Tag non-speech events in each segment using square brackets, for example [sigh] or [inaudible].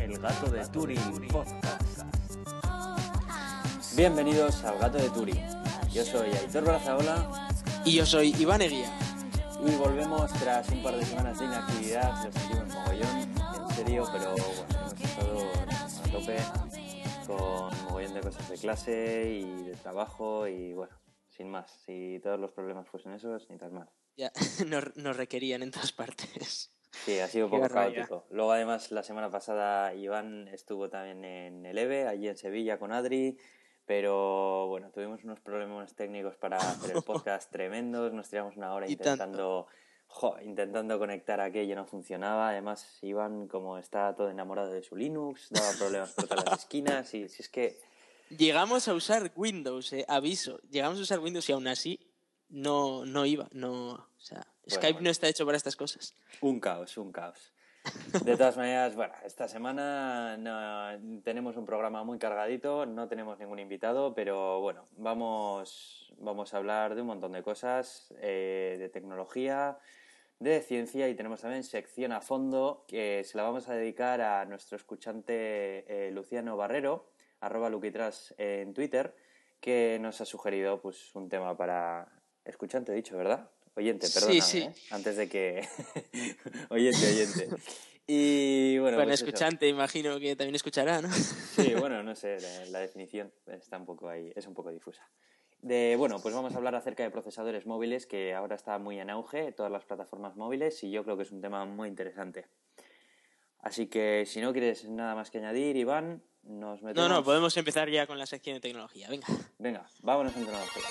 El gato de Turing Podcast. Bienvenidos al gato de Turing. Yo soy Aitor Brazaola Y yo soy Iván Eguía. y volvemos tras un par de semanas de inactividad. Lo sentimos mogollón, en serio, pero bueno, hemos estado a tope con mogollón de cosas de clase y de trabajo y bueno, sin más. Si todos los problemas fuesen esos, ni tan mal. Ya, [laughs] nos, nos requerían en todas partes. Sí, ha sido un [laughs] poco caótico. Luego, además, la semana pasada Iván estuvo también en el EVE, allí en Sevilla con Adri, pero bueno, tuvimos unos problemas técnicos para hacer el [laughs] podcast tremendos, nos tiramos una hora intentando, jo, intentando conectar aquello, no funcionaba. Además, Iván, como está todo enamorado de su Linux, daba problemas por todas las esquinas y si es que Llegamos a usar Windows, eh, aviso. Llegamos a usar Windows y aún así no, no iba. No, o sea, Skype bueno. no está hecho para estas cosas. Un caos, un caos. De todas maneras, bueno, esta semana no- tenemos un programa muy cargadito, no tenemos ningún invitado, pero bueno, vamos, vamos a hablar de un montón de cosas, eh, de tecnología, de ciencia y tenemos también sección a fondo que se la vamos a dedicar a nuestro escuchante eh, Luciano Barrero, arroba Luquitras en Twitter, que nos ha sugerido pues un tema para escuchante, he dicho, ¿verdad? Oyente, Sí, perdóname, sí. ¿eh? antes de que... [laughs] oyente, oyente. Y bueno, Bueno, pues eso. escuchante, imagino que también escuchará, ¿no? Sí, bueno, no sé, la, la definición está un poco ahí, es un poco difusa. De, bueno, pues vamos a hablar acerca de procesadores móviles, que ahora está muy en auge, todas las plataformas móviles, y yo creo que es un tema muy interesante. Así que si no quieres nada más que añadir, Iván, nos No, no, podemos empezar ya con la sección de tecnología. Venga. Venga, vámonos en tecnología.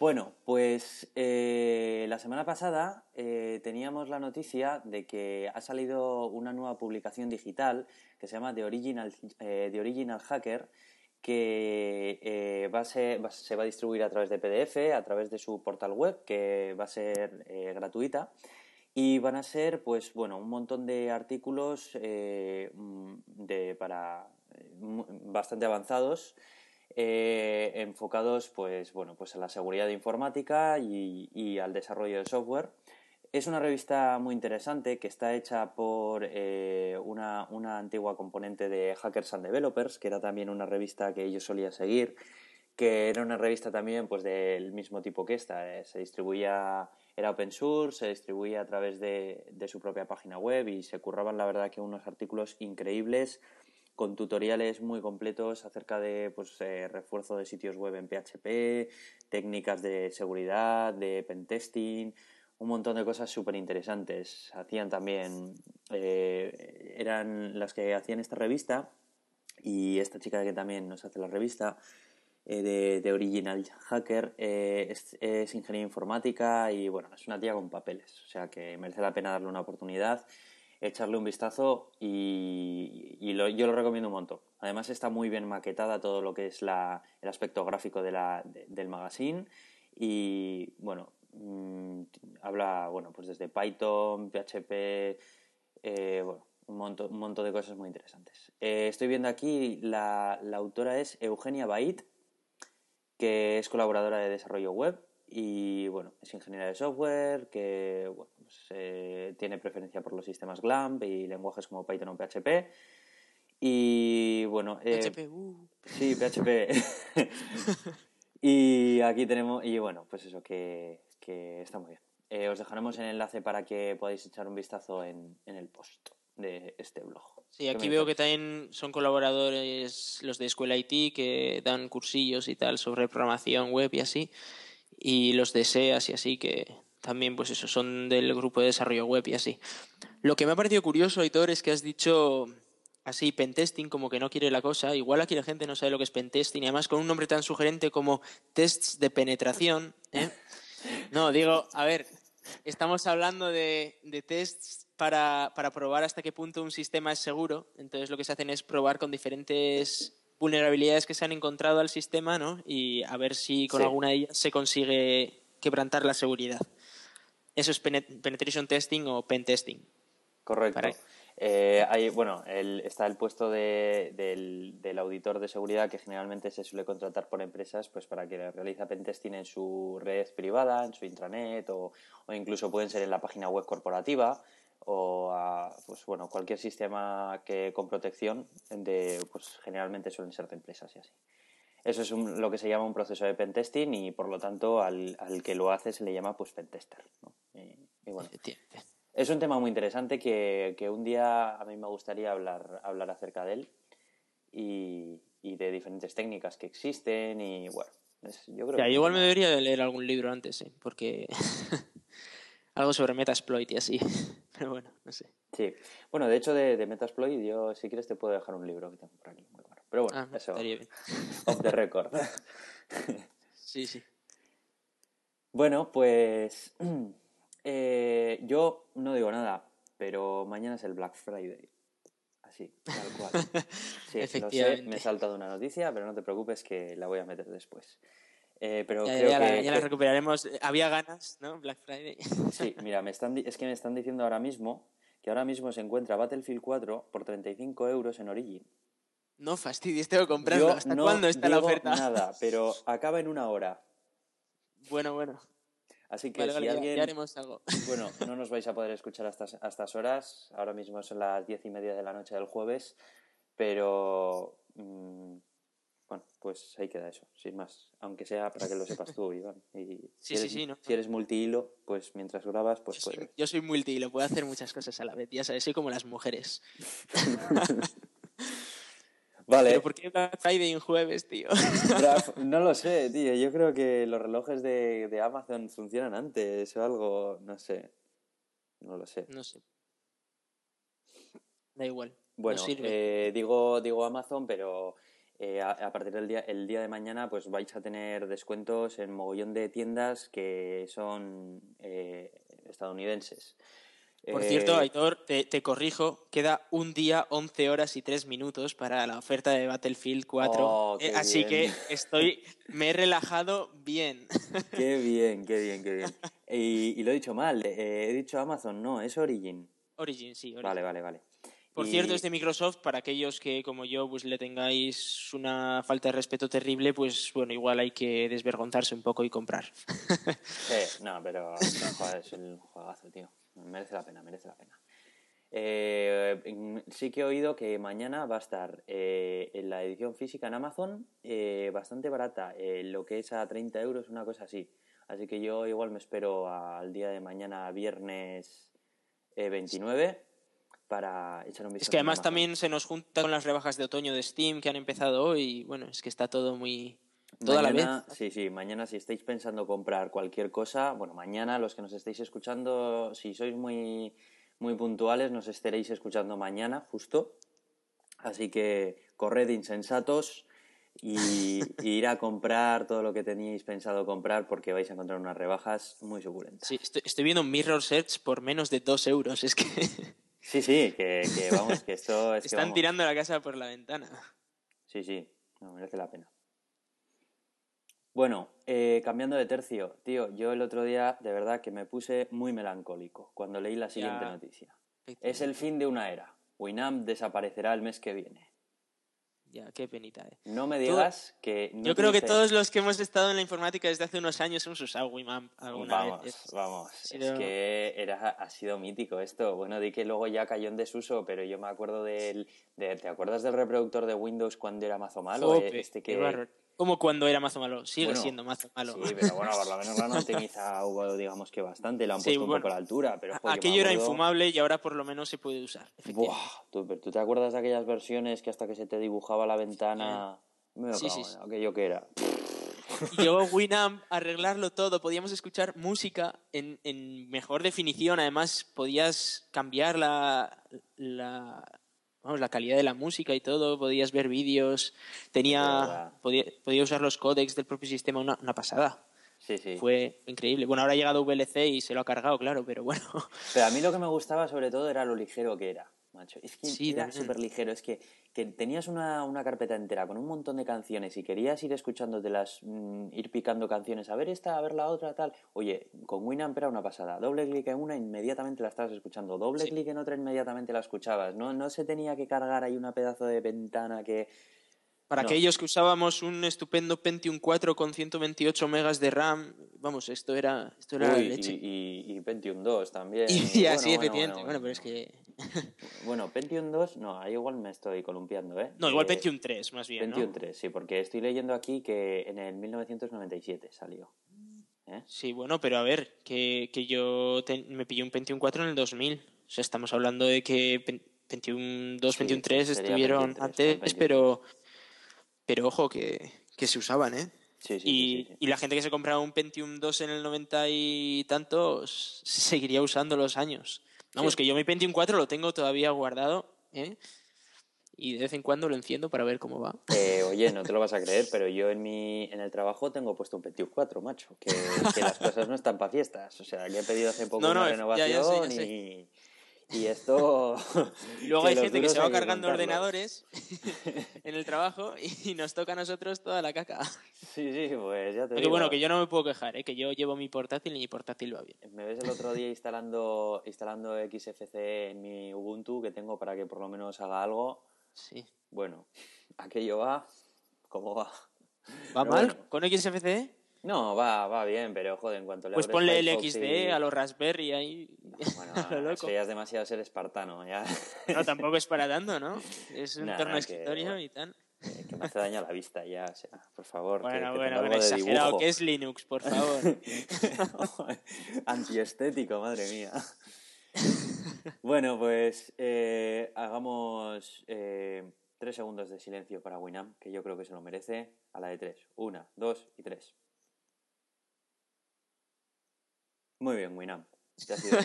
Bueno, pues eh, la semana pasada eh, teníamos la noticia de que ha salido una nueva publicación digital que se llama The Original, eh, The Original Hacker, que eh, va a se va a distribuir a través de PDF, a través de su portal web, que va a ser eh, gratuita. Y van a ser, pues bueno, un montón de artículos eh, mm, de, para, bastante avanzados, enfocados, pues bueno, pues a la seguridad informática y, y al desarrollo de software. Es una revista muy interesante que está hecha por eh, una, una antigua componente de Hackers and Developers, que era también una revista que yo solía seguir, que era una revista también pues del mismo tipo que esta. eh, Se distribuía, era open source, se distribuía a través de, de su propia página web y se curraban la verdad que unos artículos increíbles con tutoriales muy completos acerca de pues, eh, refuerzo de sitios web en PHP, técnicas de seguridad, de pentesting, un montón de cosas súper interesantes. Hacían también, eh, eran las que hacían esta revista y esta chica que también nos hace la revista eh, de, de Original Hacker eh, es, es informática y bueno, es una tía con papeles, o sea que merece la pena darle una oportunidad, echarle un vistazo y, y yo lo recomiendo un montón. Además está muy bien maquetada todo lo que es la, el aspecto gráfico de la, de- del magazine y bueno, mm, habla bueno pues desde Python, PHP, eh, bueno, un montón, un montón de cosas muy interesantes. Eh, estoy viendo aquí, la, la autora es Eugenia Bait, que es colaboradora de desarrollo web y bueno, es ingeniera de software, que bueno, pues, eh, tiene preferencia por los sistemas GLAMP y lenguajes como Python o PHP. Y bueno, PHP, uh. Sí, PHP. [laughs] y aquí tenemos, y bueno, pues eso, que, que está muy bien. Eh, os dejaremos el enlace para que podáis echar un vistazo en, en el post de este blog. Sí, ¿Qué aquí veo que también son colaboradores los de Escuela IT que dan cursillos y tal sobre programación web y así. Y los de SEAS y así que también pues eso son del grupo de desarrollo web y así. Lo que me ha parecido curioso, Aitor, es que has dicho así pentesting como que no quiere la cosa. Igual aquí la gente no sabe lo que es pentesting y además con un nombre tan sugerente como tests de penetración. ¿eh? No, digo, a ver, estamos hablando de, de tests para, para probar hasta qué punto un sistema es seguro. Entonces lo que se hacen es probar con diferentes vulnerabilidades que se han encontrado al sistema, ¿no? Y a ver si con Sí. alguna de ellas se consigue quebrantar la seguridad. Eso es penetration testing o pen testing. Correcto. Eh, hay, bueno, está el puesto de, del, auditor de seguridad que generalmente se suele contratar por empresas pues para que realice pentesting en su red privada, en su intranet o, o incluso pueden ser en la página web corporativa o a, pues bueno, cualquier sistema que con protección de, pues generalmente suelen ser de empresas y así. Eso es lo que se llama un proceso de pentesting y por lo tanto al, al que lo hace se le llama pues pentester. ¿no? y bueno, es un tema muy interesante que, que, un día a mí me gustaría hablar, hablar acerca de él y, y de diferentes técnicas que existen y bueno, yo creo que igual me debería leer algún libro antes, ¿eh? porque [laughs] algo sobre Metasploit y así, [laughs] pero bueno, no sé. Sí, bueno, de hecho de, de Metasploit yo si quieres te puedo dejar un libro que tengo por aquí, muy bueno. Pero bueno, ah, eso, bien. off the record. [laughs] sí, sí. Bueno, pues [clears throat] Eh, yo no digo nada, pero mañana es el Black Friday. Así, tal cual. [laughs] Sí, Efectivamente. me he saltado una noticia, pero no te preocupes que la voy a meter después. Eh, pero ya, creo ya, que, ya la recuperaremos. Había ganas, ¿no? Black Friday. [laughs] Sí, mira, me están, es que me están diciendo ahora mismo que ahora mismo se encuentra Battlefield 4 por 35 euros en Origin. No fastidies, tengo que comprarlo. ¿Hasta cuándo está la oferta? Nada, pero [laughs] acaba en una hora. Bueno, bueno. Así que si alguien... [laughs] Bueno, [laughs] no nos vais a poder escuchar hasta estas horas. Ahora mismo son las diez y media de la noche del jueves. Pero... Mm, bueno, pues ahí queda eso, sin más. Aunque sea para que lo sepas tú, [laughs] Iván. Y sí, sí, sí, ¿no? si eres multihilo, pues mientras grabas, pues yo puedes. Soy, yo soy multihilo, puedo hacer muchas cosas a la vez. Ya sabes, soy como las mujeres. Vale. ¿Pero por qué Black Friday en jueves, tío? [laughs] no lo sé, tío. Yo creo que los relojes de, de Amazon funcionan antes o algo, no sé. No lo sé. No sé. Da igual. Bueno, eh, digo, digo Amazon, pero eh, a, partir del día, el día de mañana pues vais a tener descuentos en mogollón de tiendas que son eh, estadounidenses. Por cierto, eh, Aitor, te, corrijo, queda un día, 11 horas y 3 minutos para la oferta de Battlefield 4. Eh, así que estoy, me he relajado bien. [laughs] Qué bien, qué bien, qué bien. Y, lo he dicho mal, eh, he dicho Amazon, no, es Origin. Origin, sí. Origin. Vale, vale, vale. Por cierto, es de Microsoft, para aquellos que como yo pues le tengáis una falta de respeto terrible, pues bueno, igual hay que desvergonzarse un poco y comprar. [laughs] Sí, no, pero es un juegazo, tío merece la pena, merece la pena. Eh, sí que he oído que mañana va a estar eh, en la edición física en Amazon eh, bastante barata, lo que es a 30 euros, una cosa así. Así que yo igual me espero al día de mañana, viernes 29, para echar un vistazo. Es que además también se nos junta con las rebajas de otoño de Steam que han empezado hoy y bueno, es que está todo muy, Toda la vez. Sí, sí, mañana si estáis pensando comprar cualquier cosa, bueno, mañana los que nos estéis escuchando, si sois muy, muy puntuales, nos estaréis escuchando mañana, justo. Así que corred insensatos y, [laughs] ir a comprar todo lo que teníais pensado comprar porque vais a encontrar unas rebajas muy suculentas. Sí, estoy, viendo Mirror Search por menos de dos euros, es que... [laughs] Sí, sí, que, vamos, que esto es Están tirando la casa por la ventana. Sí, sí, no, merece la pena. Bueno, eh, cambiando de tercio, tío, yo el otro día de verdad que me puse muy melancólico cuando leí la siguiente noticia. Es el fin de una era. Winamp desaparecerá el mes que viene. Ya, qué penita, eh. No me digas que... yo creo que todos los que hemos estado en la informática desde hace unos años hemos usado Winamp alguna vamos, vez. Vamos, Es que era, ha sido mítico esto. Bueno, di que luego ya cayó en desuso, pero yo me acuerdo del... De, ¿Te acuerdas del reproductor de Windows cuando era mazo malo? este que como cuando era mazo malo. Sigue siendo mazo malo. Sí, pero bueno, por lo menos lo han optimizado, [laughs] digamos que bastante. Lo han puesto un poco a la altura. Pero, aquello era infumable y ahora por lo menos se puede usar. Buah, ¿tú, ¿tú te acuerdas de aquellas versiones que hasta que se te dibujaba la ventana... Sí, sí, sí, aquello que era... Y luego [laughs] Winamp, arreglarlo todo, podíamos escuchar música en, en mejor definición, además podías cambiar la, la, vamos, la calidad de la música y todo, podías ver vídeos, tenía, podía, podía, usar los códecs del propio sistema, una, una pasada. Sí, sí. Fue increíble. Bueno, ahora ha llegado VLC y se lo ha cargado, claro, pero bueno. Pero a mí lo que me gustaba sobre todo era lo ligero que era. macho. Es que era súper ligero. Es que, que tenías una, una, carpeta entera con un montón de canciones y querías ir escuchándotelas, mm, ir picando canciones, a ver esta, a ver la otra, tal. Oye, con Winamp era una pasada. Doble clic en una, inmediatamente la estabas escuchando. Doble clic en otra, inmediatamente la escuchabas. No, no se tenía que cargar ahí una pedazo de ventana que para aquellos que usábamos un estupendo Pentium 4 con 128 megas de RAM, vamos, esto era, esto era leche. Y, y, Pentium 2 también. [laughs] Y, así, efectivamente. Bueno, pero es que... [laughs] bueno, Pentium 2, no, ahí igual me estoy columpiando, ¿eh? No, igual Pentium 3, más bien, Pentium 3, sí, porque estoy leyendo aquí que en el 1997 salió. ¿eh? Sí, bueno, pero a ver, que, que yo me pillé un Pentium 4 en el 2000. O sea, estamos hablando de que Pentium 2, Pentium 3 estuvieron antes, pero pero ojo que, se usaban, ¿eh? Sí, sí, y, y, la gente que se compraba un Pentium 2 en el 90 y tantos seguiría usando los años. Vamos, que yo mi Pentium 4 lo tengo todavía guardado, ¿eh? Y de vez en cuando lo enciendo para ver cómo va. Eh, oye, no te lo vas a creer, pero yo en mi en el trabajo tengo puesto un Pentium 4, macho. Que, las cosas no están para fiestas. O sea, que he pedido hace poco una renovación y y esto. [laughs] [laughs] Luego hay gente que se va cargando ordenadores [laughs] en el trabajo y nos toca a nosotros toda la caca. Sí, sí, pues ya te digo. bueno, que yo no me puedo quejar, ¿eh? que yo llevo mi portátil y mi portátil va bien. Me ves el otro día instalando, instalando XFC en mi Ubuntu que tengo para que por lo menos haga algo. Sí. Bueno, aquello va. ¿Cómo va? ¿Va mal? ¿Con XFCE? No, va, va bien, pero joder, en cuanto le Pues ponle el XD a los Raspberry ahí. bueno, [laughs] ya es demasiado ser espartano, ya. No, tampoco es para tanto, ¿no? Es un entorno escritorio y tal. Eh, que me hace daño a la vista ya, o sea, por favor. Bueno, bueno, bueno, exagerado, que es Linux, por favor. [laughs] Antiestético, madre mía. bueno, pues eh, hagamos eh, tres segundos de silencio para Winamp, que yo creo que se lo merece. A la de tres. Una, dos y tres. Muy bien, Winamp. [laughs] Ya ha sido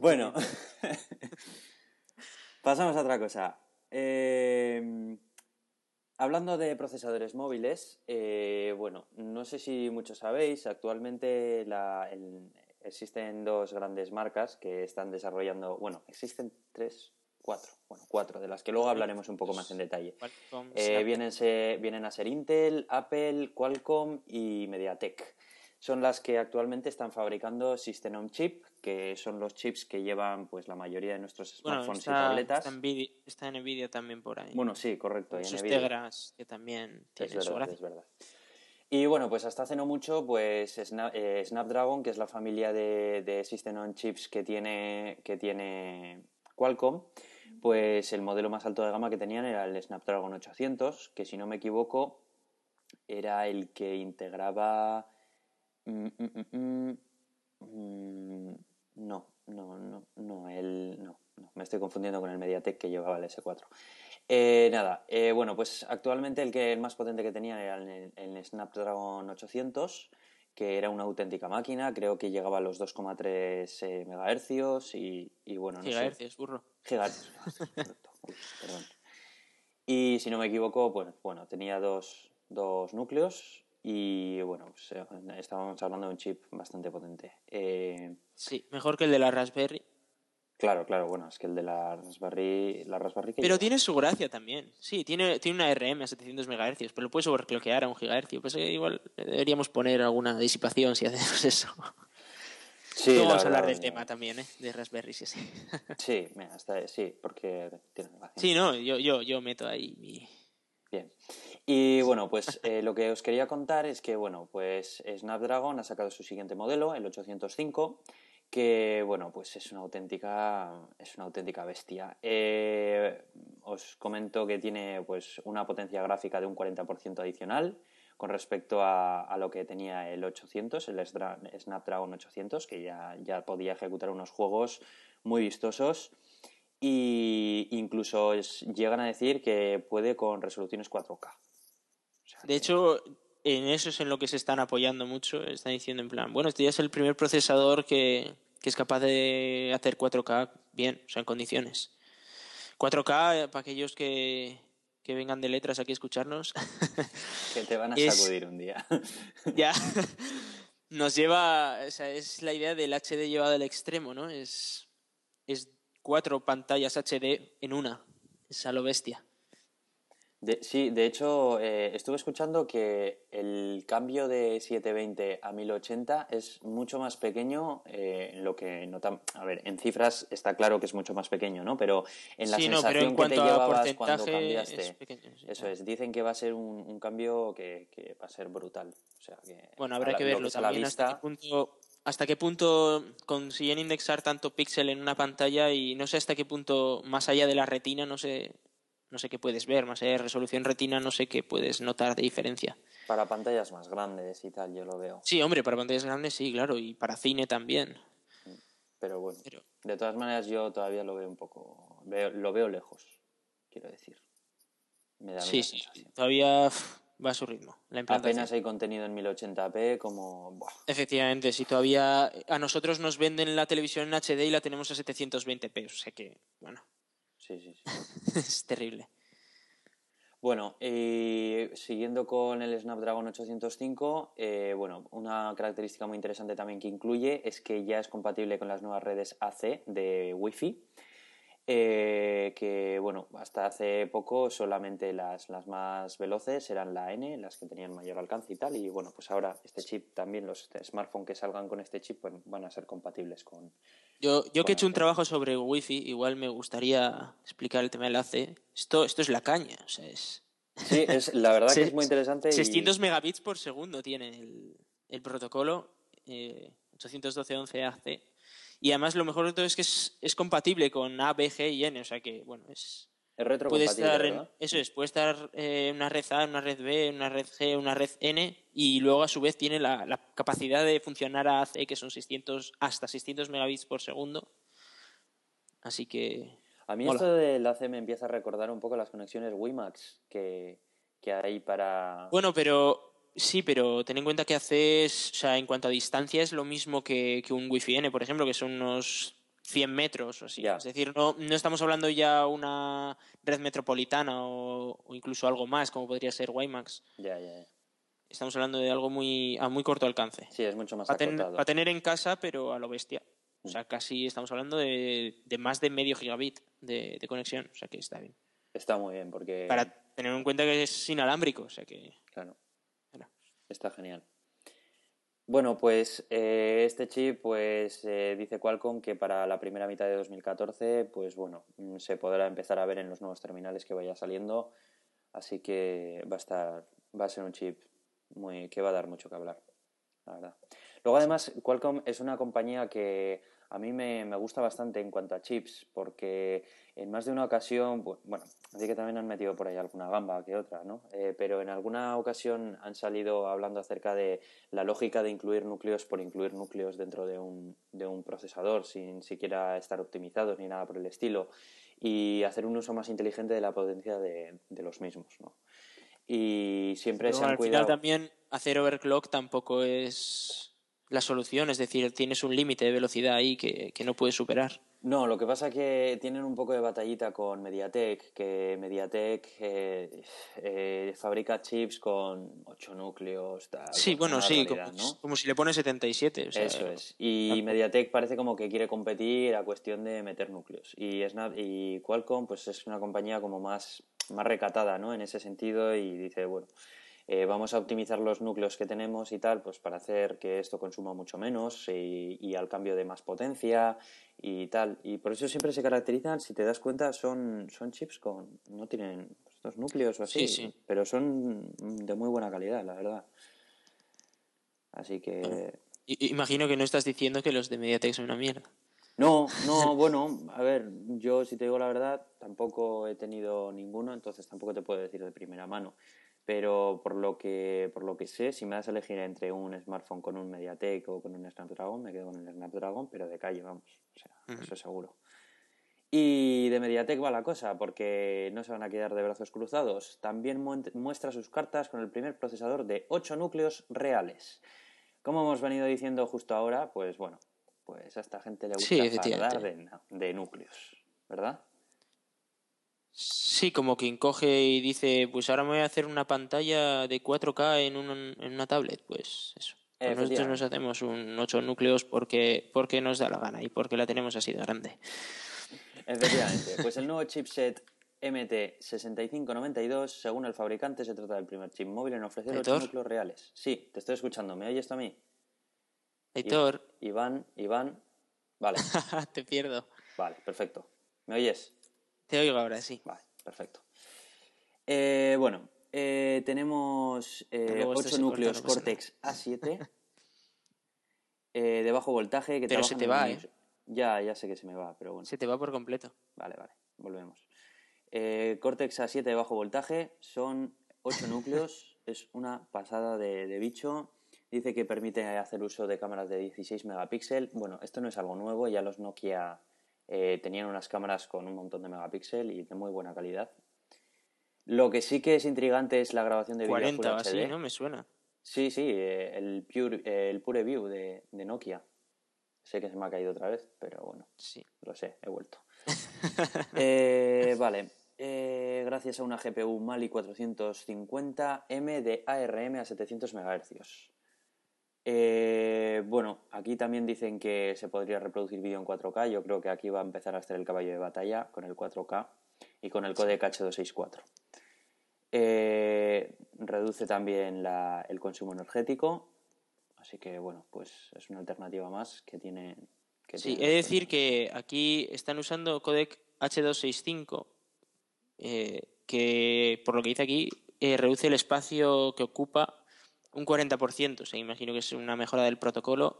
bueno, [laughs] pasamos a otra cosa. Eh, hablando de procesadores móviles, eh, bueno, no sé si muchos sabéis, actualmente existen dos grandes marcas que están desarrollando, bueno, existen tres, cuatro, bueno, cuatro, de las que luego hablaremos un poco más en detalle. Eh, vienen, vienen a ser Intel, Apple, Qualcomm y MediaTek son las que actualmente están fabricando System on Chip, que son los chips que llevan pues la mayoría de nuestros smartphones y tabletas. Está, en Nvidia también por ahí. Bueno, sí, correcto. Sus Tegras, que también tiene es verdad, es verdad. Y bueno, pues hasta hace no mucho, pues eh, Snapdragon, que es la familia de, de System on Chips que tiene, que tiene Qualcomm, pues el modelo más alto de gama que tenían era el Snapdragon 800, que si no me equivoco era el que integraba Mm, mm, mm, no, no, no, no, el, no, no, me estoy confundiendo con el Mediatek que llevaba el S4. Eh, nada, eh, bueno, pues actualmente el que el más potente que tenía era el, Snapdragon 800, que era una auténtica máquina, creo que llegaba a los 2,3 eh, MHz y, y, bueno, no Gigahercios, burro. Gigahercios, [laughs] perdón. Y si no me equivoco, bueno, bueno tenía dos, dos núcleos, y bueno, pues, eh, estábamos hablando de un chip bastante potente. Eh, sí, mejor que el de la Raspberry. Claro, claro, bueno, es que el de la Raspberry. La Raspberry pero tiene su gracia también. Sí, tiene, tiene una RM a 700 MHz, pero lo puedes overclockear a un GHz. Pues eh, igual deberíamos poner alguna disipación si [laughs] hacemos eso. Sí, vamos a hablar del tema también, ¿eh? De Raspberry, sí, sí. [laughs] sí, mira, sí, porque tiene Sí, no, yo, yo, yo meto ahí mi, Bien. Y bueno, pues eh, lo que os quería contar es que, bueno, pues Snapdragon ha sacado su siguiente modelo, el 805, que, bueno, pues es una auténtica, es una auténtica bestia. Eh, os comento que tiene, pues, una potencia gráfica de un 40% adicional con respecto a, lo que tenía el 800, el Snapdragon 800, que ya, ya podía ejecutar unos juegos muy vistosos y incluso llegan a decir que puede con resoluciones 4K. De hecho, en eso es en lo que se están apoyando mucho. Están diciendo en plan, bueno, este ya es el primer procesador que, que es capaz de hacer 4K bien, o sea, en condiciones. 4K, eh, para aquellos que, que vengan de letras aquí a escucharnos. [laughs] que te van a sacudir un día. [laughs] ya. Nos lleva, o sea, es la idea del HD llevado al extremo, ¿no? Es, es cuatro pantallas HD en una. Es a lo bestia. De, sí, de hecho, eh, estuve escuchando que el cambio de 720 a 1080 es mucho más pequeño, eh, lo que nota, a ver, en cifras está claro que es mucho más pequeño, ¿no? Pero en la Sí, no, sensación pero en que te a llevabas cuando cambiaste, es pequeño, sí. eso es, dicen que va a ser un, un cambio que, que va a ser brutal. O sea, que Bueno, habrá la- que lo verlo es a la también hasta qué vista, punto hasta qué punto consiguen indexar tanto píxel en una pantalla y no sé hasta qué punto más allá de la retina no sé no sé qué puedes ver, más allá de resolución retina no sé qué puedes notar de diferencia. para pantallas más grandes y tal, yo lo veo. Sí, hombre, para pantallas grandes sí, claro, y para cine también. Pero bueno, Pero de todas maneras yo todavía lo veo un poco, veo- lo veo lejos, quiero decir. Me da sí, sí, sensación. todavía va a su ritmo la. Apenas hay contenido en 1080p como... buah, Efectivamente, si todavía a nosotros nos venden la televisión en HD y la tenemos a 720p, o sea que, bueno, sí, sí, sí. [laughs] es terrible. Bueno, y siguiendo con el Snapdragon 805, eh, bueno, una característica muy interesante también que incluye es que ya es compatible con las nuevas redes AC de Wi-Fi, eh, que bueno, hasta hace poco solamente las, las más veloces eran la N, las que tenían mayor alcance y tal, y bueno, pues ahora este chip también, los smartphones que salgan con este chip pues, van a ser compatibles con... Yo, yo que he hecho un trabajo sobre Wi-Fi, igual me gustaría explicar el tema del AC. Esto, esto es la caña, o sea, es... Sí, es, la verdad que es muy [laughs] interesante y... 600 megabits por segundo tiene el, el protocolo eh, 812.11ac. Y además lo mejor de todo es que es, es compatible con A, B, G y N, o sea que, bueno, es... Es Puede retrocompatible, estar en, ¿verdad? eso es, puede estar eh, una red A, una red B, una red G, una red N y luego a su vez tiene la, la capacidad de funcionar a AC que son 600 hasta 600 megabits por segundo. Así que A mí Mola. esto del AC me empieza a recordar un poco las conexiones WiMAX que, que hay para... Bueno, pero sí, pero ten en cuenta que haces, o sea, en cuanto a distancia es lo mismo que, que un Wi-Fi N, por ejemplo, que son unos 100 metros o así. Es decir, no, no estamos hablando ya una red metropolitana o, o incluso algo más, como podría ser WiMAX. Ya, ya, ya. Estamos hablando de algo muy a muy corto alcance. Sí, es mucho más Para, ten- acotado. para tener en casa, pero a lo bestia. O Mm. sea, casi estamos hablando de, de más de medio gigabit de, de conexión. O sea, que está bien. Está muy bien porque... Para tener en cuenta que es inalámbrico. O sea, que... Claro. Está genial. Bueno, pues eh, este chip, pues eh, dice Qualcomm que para la primera mitad de 2014, pues bueno, mm, se podrá empezar a ver en los nuevos terminales que vaya saliendo, así que va a estar, va a ser un chip muy que va a dar mucho que hablar, la verdad. Luego además Qualcomm es una compañía que a mí me, me gusta bastante en cuanto a chips, porque en más de una ocasión, bu- bueno, así que también han metido por ahí alguna gamba que otra, ¿no? Eh, pero en alguna ocasión han salido hablando acerca de la lógica de incluir núcleos por incluir núcleos dentro de un, de un procesador sin siquiera estar optimizados ni nada por el estilo y hacer un uso más inteligente de la potencia de, de los mismos, ¿no? Y siempre Pero se han al cuidado... final también hacer overclock tampoco es la solución. Es decir, tienes un límite de velocidad ahí que, que no puedes superar. No, lo que pasa que tienen un poco de batallita con Mediatek, que Mediatek eh, eh, fabrica chips con 8 núcleos, tal. Sí, bueno, sí, como, barbaridad, ¿no? como si le pones 77. O sea, Eso es. Y Mediatek parece como que quiere competir a cuestión de meter núcleos. Y, Snap y Qualcomm pues es una compañía como más, más recatada, ¿no? En ese sentido y dice, bueno, eh, vamos a optimizar los núcleos que tenemos y tal, pues para hacer que esto consuma mucho menos y, y al cambio de más potencia y tal. Y por eso siempre se caracterizan, si te das cuenta, son, son chips con... no tienen estos núcleos o así, Sí, sí. pero son de muy buena calidad, la verdad. Así que... i- imagino que no estás diciendo que los de Mediatek son una mierda. No, no, [laughs] bueno, a ver, yo si te digo la verdad, tampoco he tenido ninguno, entonces tampoco te puedo decir de primera mano. Pero por lo que, por lo que sé, si me das a elegir entre un smartphone con un Mediatek o con un Snapdragon, me quedo con el Snapdragon, pero de calle, vamos. O sea, eso seguro. Y de Mediatek va la cosa, porque no se van a quedar de brazos cruzados. También mu- muestra sus cartas con el primer procesador de 8 núcleos reales. Como hemos venido diciendo justo ahora, pues bueno, pues a esta gente le gusta Sí, efectivamente. de, de núcleos, ¿verdad? Sí, como quien coge y dice, pues ahora me voy a hacer una pantalla de 4K en, un- en una tablet. Pues eso. Pues nosotros nos hacemos un 8 núcleos porque, porque nos da la gana y porque la tenemos así de grande. Efectivamente. [laughs] Pues el nuevo chipset MT6592, según el fabricante, se trata del primer chip móvil en ofrecer 8 ¿Aitor? núcleos reales. Sí, te estoy escuchando. ¿Me oyes esto a mí? Aitor, Iván, Iván. Vale, [laughs] te pierdo. vale, perfecto. ¿Me oyes? Te oigo ahora, sí. Vale, perfecto. Eh, bueno, eh, tenemos eh, Luego esto 8 se núcleos corta, no pasa Cortex A7 [laughs] eh, de bajo voltaje que Pero se te va, Windows- Ya, ya sé que se me va, pero bueno. Se te va por completo. Vale, vale, volvemos. Eh, Cortex A7 de bajo voltaje son 8 núcleos, [laughs] es una pasada de, de bicho. Dice que permite hacer uso de cámaras de 16 megapíxeles. Bueno, esto no es algo nuevo, ya los Nokia eh, tenían unas cámaras con un montón de megapíxeles y de muy buena calidad. Lo que sí que es intrigante es la grabación de vídeo 40 o Full así, HD. ¿no? Me suena. Sí, sí, eh, el, Pure, eh, el Pure View de, de Nokia. Sé que se me ha caído otra vez, pero bueno, Sí. lo sé, he vuelto. [laughs] Vale, gracias a una GPU Mali 450M de ARM a 700 MHz. Eh, bueno, aquí también dicen que se podría reproducir vídeo en 4K. Yo creo que aquí va a empezar a hacer el caballo de batalla con el 4K y con el codec H264. Eh, reduce también la- el consumo energético. Así que, bueno, pues es una alternativa más que tiene. Que Sí, tiene he de decir que aquí están usando codec H265, eh, que por lo que dice aquí, reduce el espacio que ocupa un 40%. O sea, imagino que es una mejora del protocolo.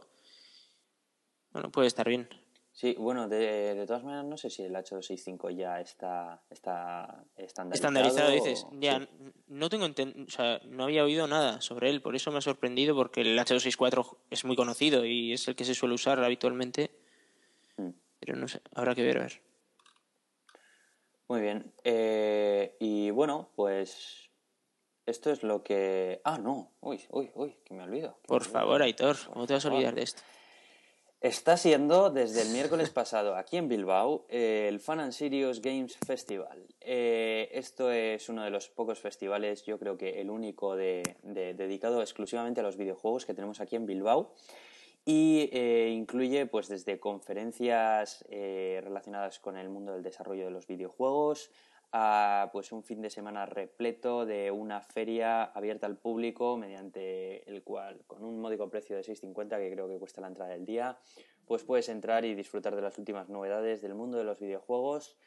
Bueno, puede estar bien. Sí, bueno, de, de todas maneras no sé si el H265 ya está, está estandarizado. Estandarizado, dices. Ya, sí. no tengo o sea, no había oído nada sobre él, por eso me ha sorprendido, porque el H264 es muy conocido y es el que se suele usar habitualmente. Mm. Pero no sé, habrá que ver, a ver. Muy bien. Eh, y bueno, pues esto es lo que... Ah, no. Uy, uy, uy, que me olvido. que Por me olvido. favor, Aitor, ¿cómo te vas a olvidar de esto? Está siendo desde el miércoles pasado aquí en Bilbao eh, el Fun and Serious Games Festival. Eh, esto es uno de los pocos festivales, yo creo que el único de, de- dedicado exclusivamente a los videojuegos que tenemos aquí en Bilbao y eh, incluye pues desde conferencias eh, relacionadas con el mundo del desarrollo de los videojuegos a pues un fin de semana repleto de una feria abierta al público mediante el cual con un módico precio de 6.50 que creo que cuesta la entrada del día pues puedes entrar y disfrutar de las últimas novedades del mundo de los videojuegos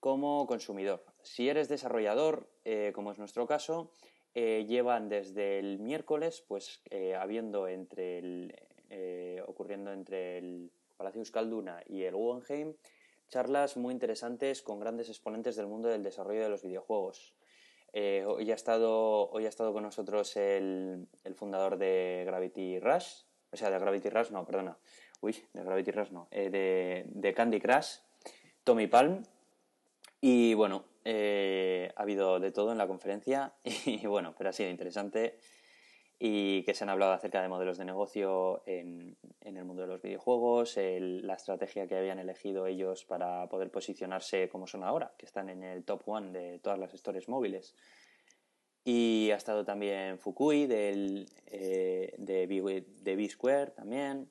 como consumidor. Si eres desarrollador, eh, como es nuestro caso, eh, llevan desde el miércoles, pues eh, habiendo entre ocurriendo entre el Palacio Euskalduna y el Guggenheim, charlas muy interesantes con grandes exponentes del mundo del desarrollo de los videojuegos. Eh, hoy, ha estado, hoy ha estado con nosotros el, el fundador de Gravity Rush, o sea, de Gravity Rush, no, perdona, uy, de Gravity Rush no, eh, de, de Candy Crush, Tommy Palm, y bueno, eh, ha habido de todo en la conferencia [laughs] y bueno, pero ha sido interesante y que se han hablado acerca de modelos de negocio en, en el mundo de los videojuegos, la estrategia que habían elegido ellos para poder posicionarse como son ahora, que están en el top one de todas las stores móviles. Y ha estado también Fukui del, eh, de, B, de B Square también.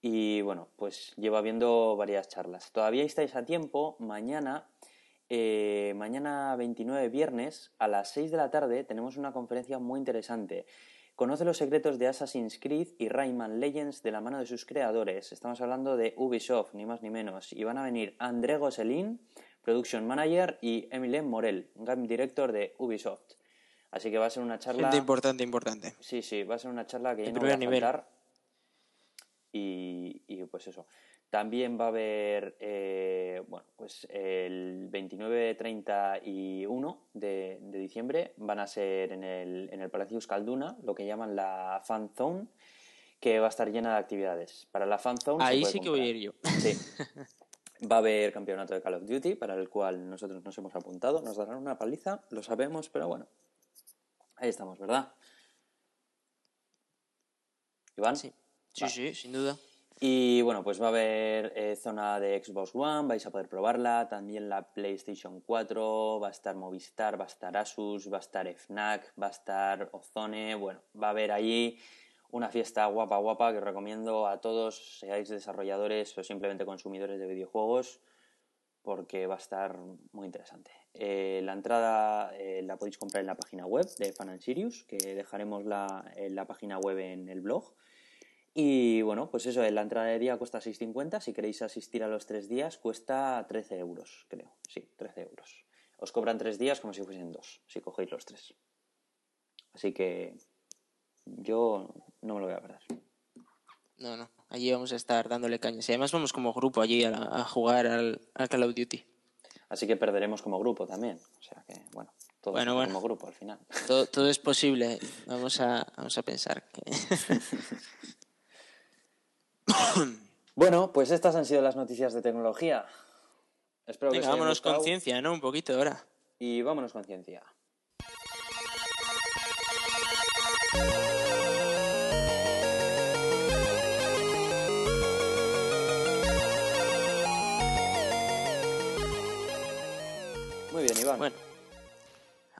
Y bueno, pues lleva viendo varias charlas. Todavía estáis a tiempo. Mañana, eh, mañana 29 viernes, a las 6 de la tarde, tenemos una conferencia muy interesante. Conoce los secretos de Assassin's Creed y Rayman Legends de la mano de sus creadores. Estamos hablando de Ubisoft, ni más ni menos. Y van a venir André Gosselin, Production Manager, y Emilien Morel, Game Director de Ubisoft. Así que va a ser una charla... Gente importante, importante. Sí, sí, va a ser una charla que De yo no voy a faltar. Y, y, pues eso. También va a haber, eh, bueno, pues el 29, 30 y 1 de, de diciembre van a ser en el, en el Palacio Euskalduna, lo que llaman la Fan Zone, que va a estar llena de actividades. Para la Fan Zone Ahí sí que voy a ir yo. Sí. [laughs] Va a haber campeonato de Call of Duty, para el cual nosotros nos hemos apuntado. Nos darán una paliza, lo sabemos, pero bueno. Ahí estamos, ¿verdad? Iván. Sí, sí, Vale. sí, sin duda. Y bueno, pues va a haber eh, zona de Xbox One, vais a poder probarla, también la PlayStation 4, va a estar Movistar, va a estar Asus, va a estar FNAC, va a estar Ozone, bueno, va a haber allí una fiesta guapa guapa que os recomiendo a todos, seáis desarrolladores o simplemente consumidores de videojuegos, porque va a estar muy interesante. Eh, la entrada eh, la podéis comprar en la página web de Fan Sirius, que dejaremos la, en la página web en el blog. Y bueno, pues eso, la entrada de día cuesta 6,50. Si queréis asistir a los tres días, cuesta 13 euros, creo. Sí, 13 euros. Os cobran tres días como si fuesen dos, si cogéis los tres. Así que yo no me lo voy a perder. No, no. Allí vamos a estar dándole cañas. Y además vamos como grupo allí a, jugar al, Call of Duty. Así que perderemos como grupo también. O sea que, bueno, todo bueno, como grupo al final. Todo, todo, es posible. Vamos a, vamos a pensar que... [laughs] bueno, pues estas han sido las noticias de tecnología. Espero Venga, vámonos con ciencia, ¿no? Un poquito ahora. Y vámonos con ciencia. Muy bien, Iván. Bueno,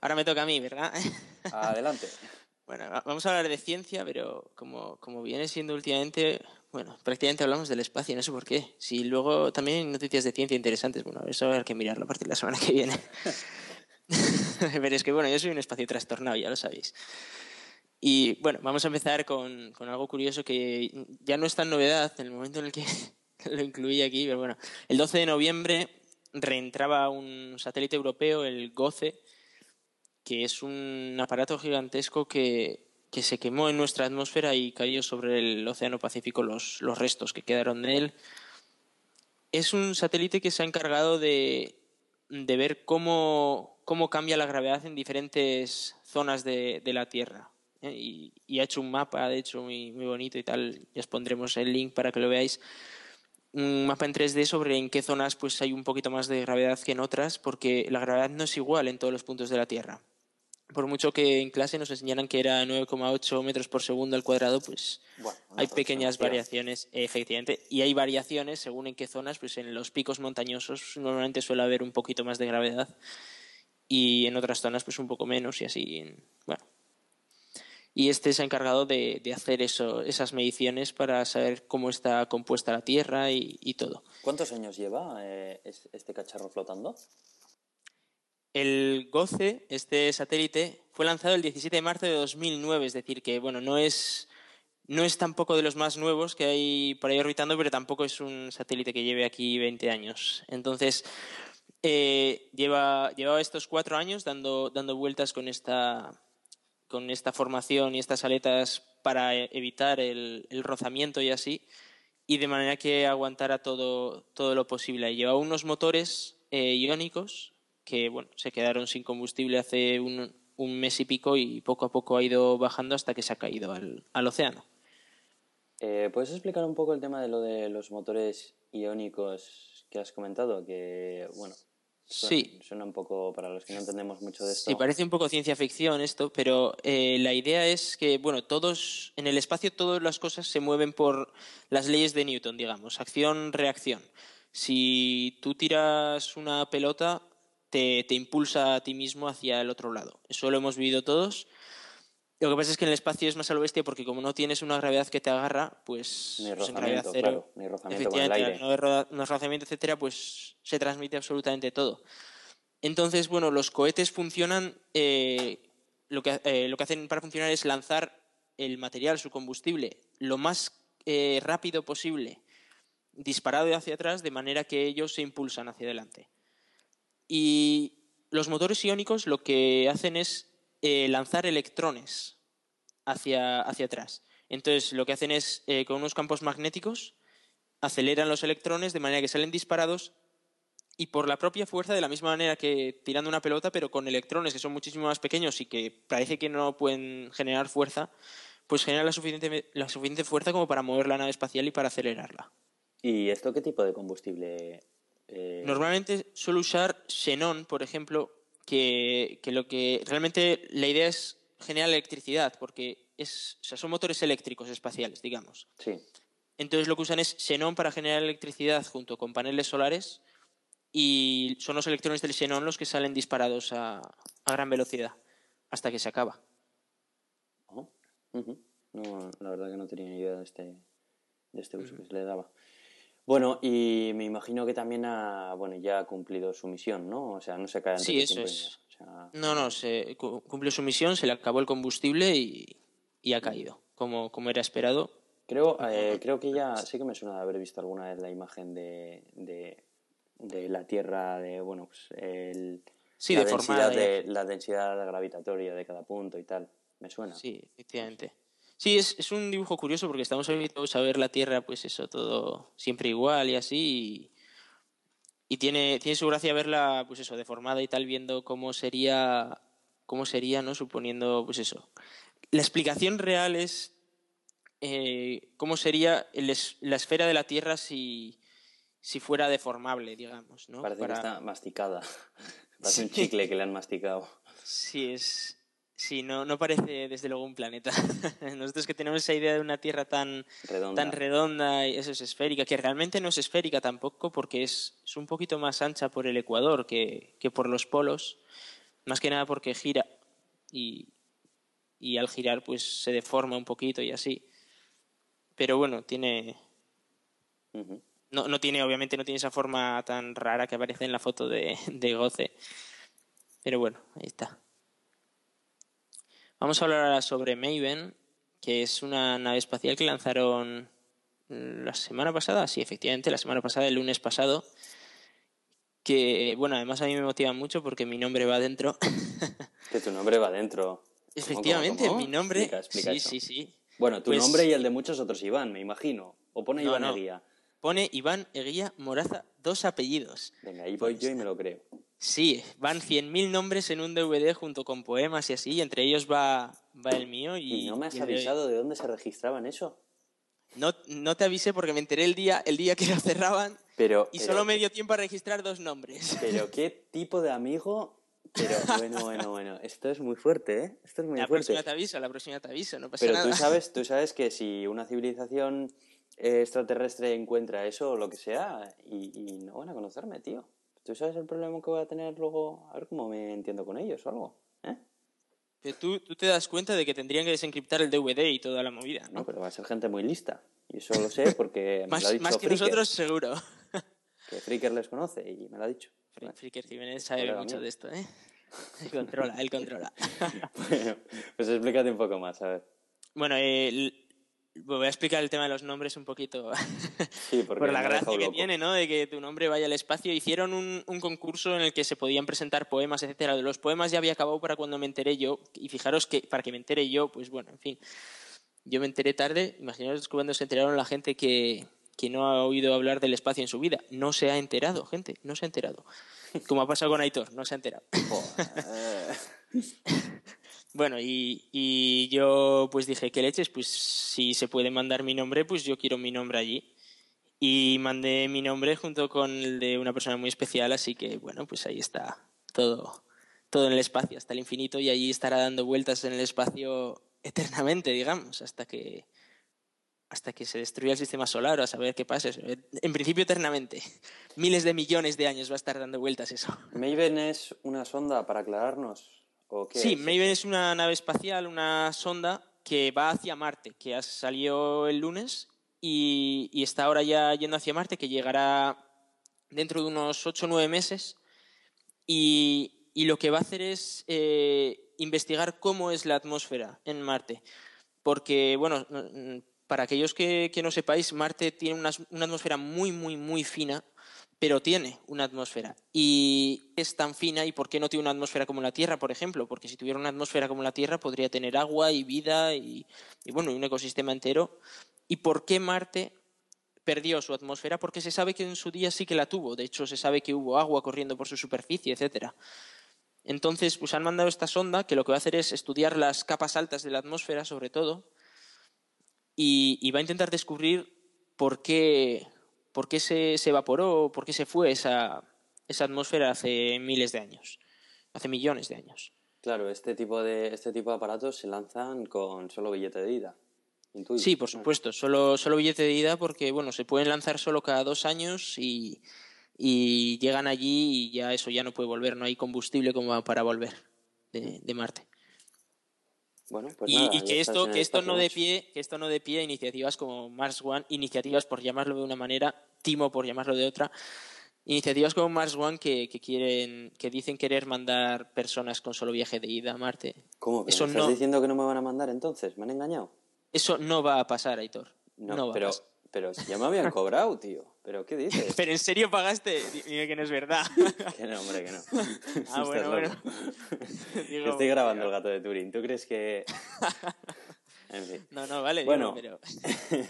ahora me toca a mí, ¿verdad? [laughs] Adelante. bueno, vamos a hablar de ciencia, pero como, como viene siendo últimamente, bueno, prácticamente hablamos del espacio, no sé por qué. Si luego también hay noticias de ciencia interesantes, bueno, eso hay que mirarlo a partir de la semana que viene. [laughs] pero es que, bueno, yo soy un espacio trastornado, ya lo sabéis. Y bueno, vamos a empezar con, con, algo curioso que ya no es tan novedad en el momento en el que [laughs] lo incluí aquí, pero bueno, el 12 de noviembre reentraba un satélite europeo, el GOCE, que es un aparato gigantesco que, se quemó en nuestra atmósfera y cayó sobre el Océano Pacífico los, restos que quedaron de él. Es un satélite que se ha encargado de, ver cómo, cambia la gravedad en diferentes zonas de, la Tierra. ¿eh? Y, ha hecho un mapa, de hecho, muy, muy bonito y tal. Ya os pondremos el link para que lo veáis un mapa en 3D sobre en qué zonas pues hay un poquito más de gravedad que en otras, porque la gravedad no es igual en todos los puntos de la Tierra. Por mucho que en clase nos enseñaran que era 9,8 metros por segundo al cuadrado, pues hay pequeñas variaciones, efectivamente, y hay variaciones según en qué zonas, pues en los picos montañosos normalmente suele haber un poquito más de gravedad y en otras zonas pues un poco menos y así, bueno, y este se ha encargado de, hacer eso, esas mediciones para saber cómo está compuesta la Tierra y, todo. ¿Cuántos años lleva eh, este cacharro flotando? El GOCE, este satélite, fue lanzado el 17 de marzo de 2009, es decir, que bueno, no es, no es tampoco de los más nuevos que hay por ahí orbitando, pero tampoco es un satélite que lleve aquí 20 años. Entonces, eh, lleva, llevaba estos cuatro años dando, dando vueltas con esta, con esta formación y estas aletas para evitar el, rozamiento y así, y de manera que aguantara todo, todo lo posible. Llevaba unos motores eh, iónicos que bueno, se quedaron sin combustible hace un, mes y pico y poco a poco ha ido bajando hasta que se ha caído al, al océano. Eh, ¿Puedes explicar un poco el tema de lo de los motores iónicos que has comentado? Que, bueno, sí. Suena un poco, para los que no entendemos mucho de esto. Sí, parece un poco ciencia ficción esto, pero eh, la idea es que, bueno, todos, en el espacio todas las cosas se mueven por las leyes de Newton, digamos, acción-reacción. Si tú tiras una pelota, te, te impulsa a ti mismo hacia el otro lado. Eso lo hemos vivido todos lo que pasa es que en el espacio es más a lo bestia porque como no tienes una gravedad que te agarra, pues... Ni pues rozamiento, claro, ni rozamiento con el aire. No, no rozamiento, etcétera, pues se transmite absolutamente todo. Entonces, bueno, los cohetes funcionan... Eh, lo, que, eh, lo que hacen para funcionar es lanzar el material, su combustible, lo más eh, rápido posible, disparado hacia atrás, de manera que ellos se impulsan hacia adelante. Y los motores iónicos lo que hacen es eh, lanzar electrones hacia, hacia atrás. Entonces, lo que hacen es, eh, con unos campos magnéticos, aceleran los electrones de manera que salen disparados y por la propia fuerza, de la misma manera que tirando una pelota, pero con electrones que son muchísimo más pequeños y que parece que no pueden generar fuerza, pues generan la suficiente, la suficiente fuerza como para mover la nave espacial y para acelerarla. ¿Y esto qué tipo de combustible? Eh? Normalmente suelo usar xenón, por ejemplo, que, lo que realmente la idea es generar electricidad, porque es, son motores eléctricos espaciales, digamos. Sí. Entonces lo que usan es xenón para generar electricidad junto con paneles solares y son los electrones del xenón los que salen disparados a, gran velocidad hasta que se acaba. Oh, no, la verdad que no tenía ni idea de este, de este uso que se le daba. Bueno, y me imagino que también ha, bueno, ya ha cumplido su misión, ¿no? O sea, no se cae antes Sí, eso es. O sea, No, no, se cu- cumplió su misión, se le acabó el combustible y, y ha caído, como, como era esperado. Creo, eh, creo que ya sí que me suena de haber visto alguna vez la imagen de, de, de la Tierra, de, bueno, pues el, Sí, la, densidad de, la densidad gravitatoria de cada punto y tal. Me suena. Sí, efectivamente. Sí, es, es un dibujo curioso porque estamos habituados a ver la Tierra, pues eso, todo siempre igual y así. Y, y tiene, tiene su gracia verla, pues eso, deformada y tal, viendo cómo sería, cómo sería, ¿no? Suponiendo, pues eso. La explicación real es eh, cómo sería el es- la esfera de la Tierra si, si fuera deformable, digamos, ¿no? Parece Para- que está masticada. [laughs] Parece un Sí. chicle que le han masticado. Sí, es. Sí, no, no parece desde luego un planeta. [laughs] Nosotros que tenemos esa idea de una Tierra tan, Redonda. tan redonda y eso es esférica, que realmente no es esférica tampoco porque es, es un poquito más ancha por el ecuador que, que por los polos, más que nada porque gira y, y al girar pues se deforma un poquito y así. Pero bueno, tiene, no, no tiene, obviamente no tiene esa forma tan rara que aparece en la foto de, de Goce. Pero bueno, ahí está. Vamos a hablar ahora sobre Maven, que es una nave espacial que lanzaron la semana pasada, sí, efectivamente, la semana pasada, el lunes pasado. Que, bueno, además a mí me motiva mucho porque mi nombre va dentro. [laughs] Que tu nombre va dentro. ¿Cómo, Efectivamente, cómo, cómo? mi nombre. Explica, explica sí, eso. sí, sí. Bueno, tu Pues- nombre y el de muchos otros Iván, me imagino. O pone No, Iván no. Eguía. Pone Iván Eguía Moraza, dos apellidos. Venga, ahí voy yo y me lo creo. Sí, van 100.000 nombres en un DVD junto con poemas y así, y entre ellos va, va el mío. Y, ¿Y no me has de- avisado de dónde se registraban eso? No, no te avisé porque me enteré el día, el día que lo cerraban Pero, y pero- solo me dio tiempo a registrar dos nombres. Pero qué tipo de amigo. Pero [laughs] bueno, bueno, bueno. Esto es muy fuerte, ¿eh? Esto es muy La fuerte. próxima te aviso, la próxima te aviso, no pasa Pero nada. tú sabes, tú [laughs] sabes que si una civilización extraterrestre encuentra eso o lo que sea, y, y no van a conocerme, tío. ¿Tú sabes el problema que voy a tener luego? A ver cómo me entiendo con ellos o algo. ¿Eh? Pero tú, tú te das cuenta de que tendrían que desencriptar el DVD y toda la movida, ¿no? No, pero va a ser gente muy lista. Y eso lo sé porque me [laughs] más, lo ha dicho más que Fricker, nosotros, seguro. Que Fricker les conoce y me lo ha dicho. Fri- Fricker Jiménez sabe mucho de esto, ¿eh? Él controla, él controla. Bueno, [laughs] pues explícate un poco más, a ver. Bueno, eh, voy a explicar el tema de los nombres un poquito. [laughs] Sí, por la gracia que loco. tiene, ¿no? De que tu nombre vaya al espacio. Hicieron un, un concurso en el que se podían presentar poemas, etcétera. De los poemas ya había acabado para cuando me enteré yo. Y fijaros que para que me entere yo, pues bueno, en fin. Yo me enteré tarde. Imaginaos cuando se enteraron la gente que, que no ha oído hablar del espacio en su vida. No se ha enterado, gente. No se ha enterado. Como ha pasado con Aitor, no se ha enterado. [laughs] Bueno, y, y yo pues dije, ¿qué leches? Pues si se puede mandar mi nombre, pues yo quiero mi nombre allí. Y mandé mi nombre junto con el de una persona muy especial, así que bueno, pues ahí está todo, todo en el espacio, hasta el infinito, y allí estará dando vueltas en el espacio eternamente, digamos, hasta que hasta que se destruya el sistema solar o a saber qué pasa. En principio eternamente. Miles de millones de años va a estar dando vueltas eso. Maven es una sonda para aclararnos. ¿O qué Sí, es? Maven es una nave espacial, una sonda que va hacia Marte, que ha- salió el lunes y, y está ahora ya yendo hacia Marte, que llegará dentro de unos 8 o 9 meses. Y, y lo que va a hacer es eh, investigar cómo es la atmósfera en Marte. Porque, bueno, mm, para aquellos que, que no sepáis, Marte tiene una, una atmósfera muy, muy, muy fina, pero tiene una atmósfera. Y es tan fina, ¿y por qué no tiene una atmósfera como la Tierra, por ejemplo? Porque si tuviera una atmósfera como la Tierra, podría tener agua y vida y, bueno, un ecosistema entero. ¿Y por qué Marte perdió su atmósfera? Porque se sabe que en su día sí que la tuvo. De hecho, se sabe que hubo agua corriendo por su superficie, etcétera. Entonces, pues han mandado esta sonda que lo que va a hacer es estudiar las capas altas de la atmósfera, sobre todo, y, y va a intentar descubrir por qué, por qué se, se evaporó, por qué se fue esa, esa atmósfera hace miles de años, hace millones de años. Claro, este tipo de este tipo de aparatos se lanzan con solo billete de ida. Sí, por supuesto, solo, solo billete de ida porque bueno, se pueden lanzar solo cada dos años y, y llegan allí y ya eso ya no puede volver, no hay combustible como para volver de, de Marte. Bueno, pues y, nada, y ya que esto que esto no de pie que esto no de pie a iniciativas como Mars One iniciativas por llamarlo de una manera Timo por llamarlo de otra iniciativas como Mars One que, que quieren que dicen querer mandar personas con solo viaje de ida a Marte ¿Cómo? ¿Pero eso estás no diciendo que no me van a mandar entonces? ¿Me han engañado? eso no va a pasar Aitor no, va pero, a pasar. Pero si ya me habían cobrado, tío. ¿Pero qué dices? pero en serio pagaste dime que no es verdad [laughs] que no, hombre, que no. Ah, [laughs] bueno, bueno. [laughs] Digo, Estoy grabando el gato de Turín. ¿Tú crees que...? En fin. no no vale Bueno. digo, pero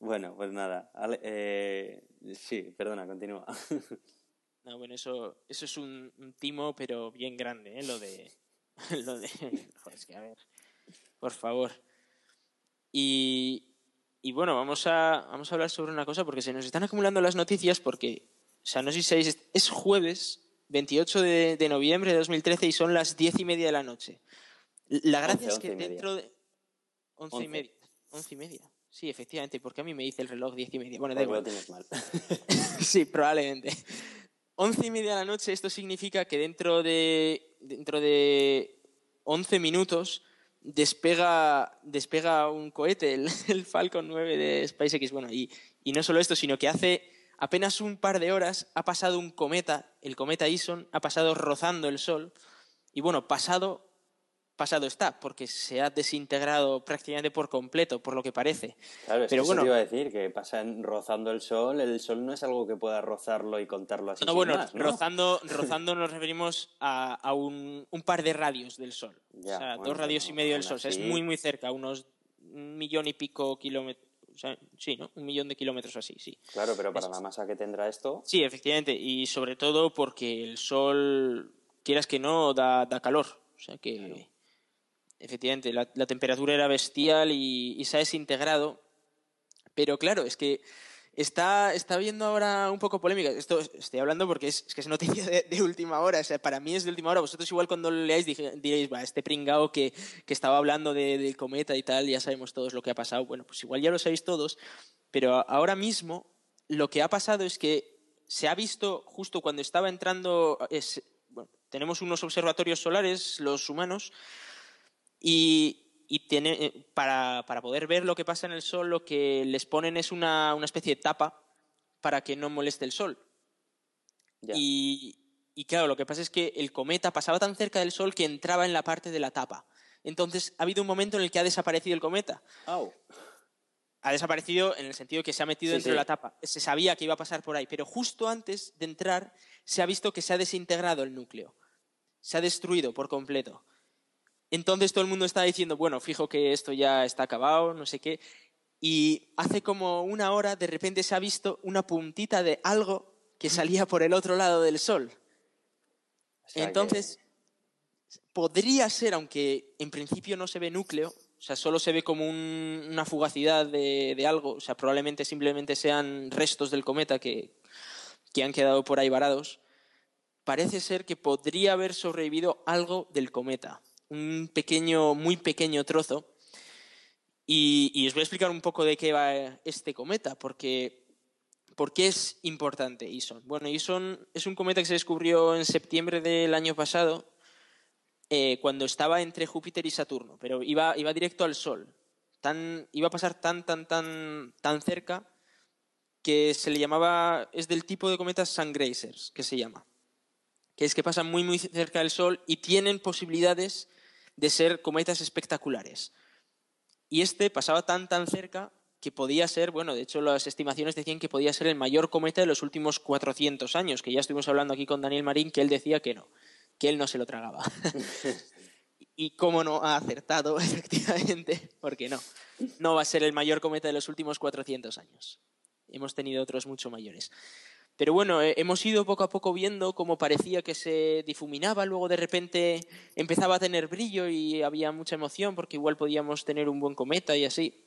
Bueno, pues nada. Ale- eh, sí, perdona, continúa. No, bueno, eso, eso es un, un timo, pero bien grande, ¿eh? Lo de... Lo de... Joder, es que a ver, por favor. Y, y bueno, vamos a, vamos a hablar sobre una cosa, porque se nos están acumulando las noticias, porque, o sea, no sé si sabéis, es jueves 28 de, de noviembre de 2013 y son las diez y media de la noche. La gracia Once, es que once y media. dentro de... Once y Once. media. Once y media. Sí, efectivamente, porque a mí me dice el reloj diez y media. Bueno, da igual. lo tienes mal. [laughs] [laughs] Sí, probablemente. Once y media de la noche, esto significa que dentro de, dentro de 11 minutos despega, despega un cohete, el, [laughs] el Falcon 9 de SpaceX. Bueno, y, y no solo esto, sino que hace apenas un par de horas ha pasado un cometa, el cometa Ison, ha pasado rozando el Sol. Y bueno, pasado, pasado está, porque se ha desintegrado prácticamente por completo, por lo que parece. Claro, es Pero que bueno. eso te iba a decir, que pasa en- rozando el sol. El sol no es algo que pueda rozarlo y contarlo así No, sin bueno, más, ¿no? rozando, [laughs] rozando nos referimos a, a un, un par de radios del Sol. Ya, o sea, bueno, dos radios y medio del Sol. O sea, es así- muy, muy cerca, unos un millón y pico kilómetros. O sea, sí, ¿no? Un millón de kilómetros así, sí. Claro, pero para Es- la masa que tendrá esto... Sí, efectivamente. Y sobre todo porque el Sol, quieras que no, da, da calor. O sea que, Claro. Efectivamente, la, la temperatura era bestial y, y se ha desintegrado. Pero claro, es que está, está habiendo ahora un poco polémica. Esto estoy hablando porque es, es que es noticia de, de última hora. O sea, para mí es de última hora. Vosotros igual cuando lo leáis diréis, va, este pringao que, que estaba hablando de- del cometa y tal, ya sabemos todos lo que ha pasado. Bueno, pues igual ya lo sabéis todos. Pero ahora mismo lo que ha pasado es que se ha visto justo cuando estaba entrando... es- bueno, tenemos unos observatorios solares, los humanos, y, y tiene, eh, para, para poder ver lo que pasa en el Sol, lo que les ponen es una, una especie de tapa para que no moleste el Sol. Y, y claro, lo que pasa es que el cometa pasaba tan cerca del Sol que entraba en la parte de la tapa. Entonces ha habido un momento en el que ha desaparecido el cometa. Ha desaparecido en el sentido que se ha metido Sí, dentro sí. de la tapa. Se sabía que iba a pasar por ahí, pero justo antes de entrar se ha visto que se ha desintegrado el núcleo. Se ha destruido por completo. Entonces todo el mundo está diciendo, bueno, fijo que esto ya está acabado, no sé qué. Y hace como una hora de repente se ha visto una puntita de algo que salía por el otro lado del sol. O sea que- Entonces, podría ser, aunque en principio no se ve núcleo, o sea, solo se ve como un- una fugacidad de, de algo, o sea, probablemente simplemente sean restos del cometa que, que han quedado por ahí varados, parece ser que podría haber sobrevivido algo del cometa, un pequeño, muy pequeño trozo. Y, os voy a explicar un poco de qué va este cometa, porque ¿Por qué es importante Ison? Bueno, Ison es un cometa que se descubrió en septiembre del año pasado, eh, cuando estaba entre Júpiter y Saturno, pero iba, iba directo al Sol. Tan, iba a pasar tan, tan, tan, tan cerca que se le llamaba, es del tipo de cometas Sun-Grazers, que se llama. Que es que pasan muy, muy cerca del Sol y tienen posibilidades de ser cometas espectaculares. Y este pasaba tan, tan cerca que podía ser, bueno, de hecho las estimaciones decían que podía ser el mayor cometa de los últimos 400 años, que ya estuvimos hablando aquí con Daniel Marín, que él decía que no, que él no se lo tragaba. [laughs] y cómo no ha acertado, [laughs] efectivamente, porque no, no va a ser el mayor cometa de los últimos 400 años. Hemos tenido otros mucho mayores. Pero bueno, eh, hemos ido poco a poco viendo cómo parecía que se difuminaba, luego de repente empezaba a tener brillo y había mucha emoción porque igual podíamos tener un buen cometa y así.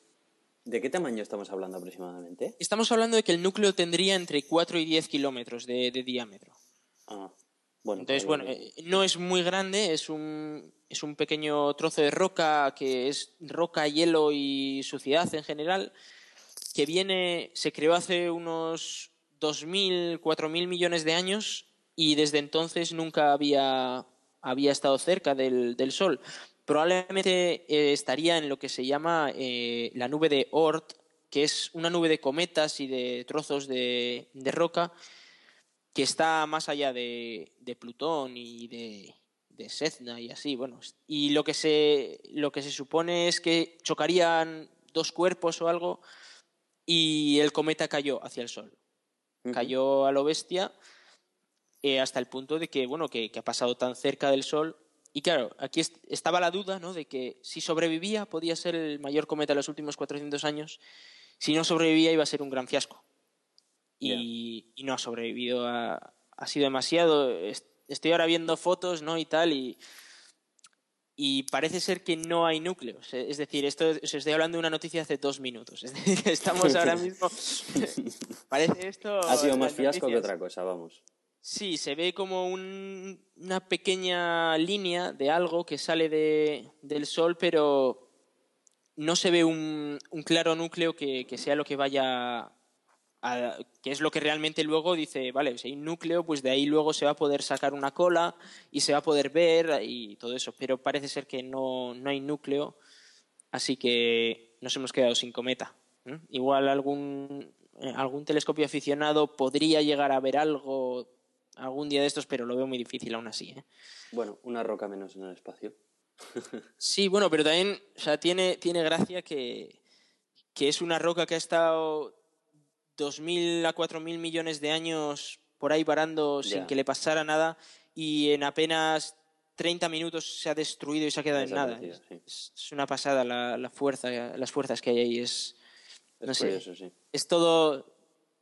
¿De qué tamaño estamos hablando aproximadamente? Estamos hablando de que el núcleo tendría entre 4 y 10 kilómetros de, de diámetro. Ah, bueno. Entonces, pues, bueno, eh, no es muy grande, es un, es un pequeño trozo de roca que es roca, hielo y suciedad en general, que viene, se creó hace unos 2.000, 4.000 millones de años y desde entonces nunca había, había estado cerca del, del Sol. probablemente eh, estaría en lo que se llama eh, la nube de Oort, que es una nube de cometas y de trozos de, roca que está más allá de, Plutón y de, de Sedna y así, bueno. Y lo que, se, lo que se supone es que chocarían dos cuerpos o algo y el cometa cayó hacia el Sol. Cayó a lo bestia eh, hasta el punto de que, bueno, que, ha pasado tan cerca del Sol. Y claro, aquí estaba la duda ¿no? de que si sobrevivía podía ser el mayor cometa de los últimos 400 años. Si no sobrevivía iba a ser un gran fiasco. Y, no ha sobrevivido. Ha, ha, sido demasiado. Estoy ahora viendo fotos ¿no? y tal y y parece ser que no hay núcleos. Es decir, esto os estoy hablando de una noticia hace dos minutos. [laughs] estamos ahora [laughs] mismo. parece esto. Ha sido más fiasco que otra cosa, vamos. Sí, se ve como una pequeña línea de algo que sale de, del Sol, pero no se ve un, claro núcleo que, que, sea lo que vaya que es lo que realmente luego dice, vale, si hay un núcleo, pues de ahí luego se va a poder sacar una cola y se va a poder ver y todo eso, pero parece ser que no, no hay núcleo, así que nos hemos quedado sin cometa. Igual algún, algún telescopio aficionado podría llegar a ver algo algún día de estos, pero lo veo muy difícil aún así. ¿eh? Bueno, una roca menos en el espacio. [laughs] sí, bueno, pero también o sea, tiene, tiene gracia que, que es una roca que ha estado 2.000 a 4.000 millones de años por ahí varando sin que le pasara nada y en apenas 30 minutos se ha destruido y se ha quedado en nada. Es, una pasada la, fuerza, las fuerzas que hay ahí. Es, no sé, es todo,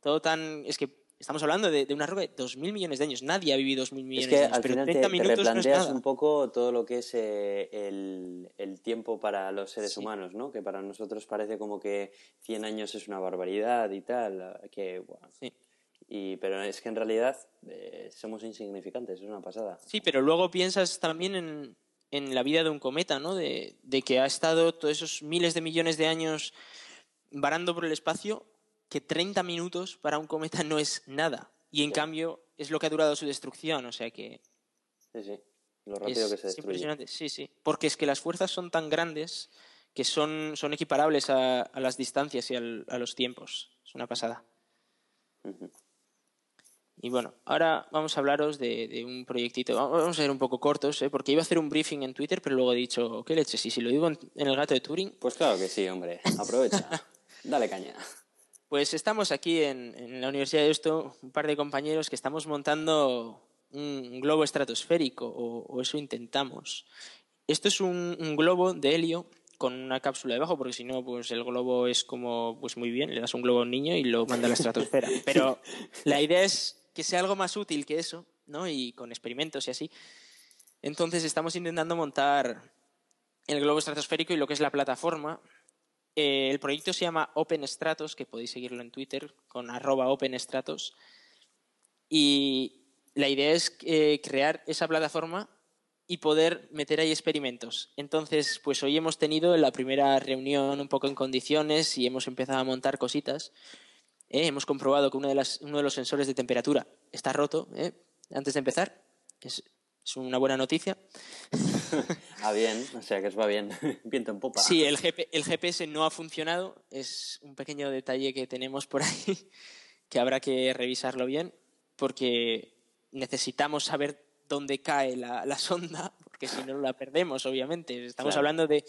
todo tan... Es que estamos hablando de, una roca de 2.000 millones de años. Nadie ha vivido 2.000 millones de años. pero 30 minutos te replanteas un poco todo lo que es eh, el, el, tiempo para los seres humanos, ¿no? Que para nosotros parece como que 100 años es una barbaridad y tal. Que, bueno, sí. Y, pero es que en realidad eh, somos insignificantes, es una pasada. Sí, pero luego piensas también en, en la vida de un cometa, ¿no? De, de que ha estado todos esos miles de millones de años varando por el espacio que 30 minutos para un cometa no es nada. Y en cambio es lo que ha durado su destrucción, o sea que... Sí, sí, lo rápido que se destruye. impresionante, sí, sí. Porque es que las fuerzas son tan grandes que son, son equiparables a, a las distancias y al, a los tiempos. Es una pasada. Y bueno, ahora vamos a hablaros de, de, un proyectito. Vamos a ser un poco cortos, ¿eh? porque iba a hacer un briefing en Twitter, pero luego he dicho, ¿qué leche? Si, si lo digo en, en el gato de Turing. Pues claro que sí, hombre. Aprovecha. [laughs] Dale caña. Pues estamos aquí en, la Universidad de Esto, un par de compañeros que estamos montando un globo estratosférico, o, eso intentamos. Esto es un, globo de helio con una cápsula debajo, porque si no, pues el globo es como, pues muy bien, le das un globo a un niño y lo manda a la estratosfera. [laughs] Pero la idea es que sea algo más útil que eso, ¿no? Y con experimentos y así. Entonces estamos intentando montar el globo estratosférico y lo que es la plataforma, eh, el proyecto se llama Open Stratos, que podéis seguirlo en Twitter con arroba Open Stratos. Y la idea es eh, crear esa plataforma y poder meter ahí experimentos. Entonces, pues hoy hemos tenido la primera reunión un poco en condiciones y hemos empezado a montar cositas. Eh, hemos comprobado que uno de, los sensores de temperatura está roto antes de empezar. Es, es una buena noticia. [laughs] ah, bien, o sea que os va bien, [laughs] viento en popa. Sí, el, el GPS no ha funcionado, es un pequeño detalle que tenemos por ahí [laughs] que habrá que revisarlo bien porque necesitamos saber dónde cae la, sonda, porque si no la perdemos, obviamente. Estamos hablando de,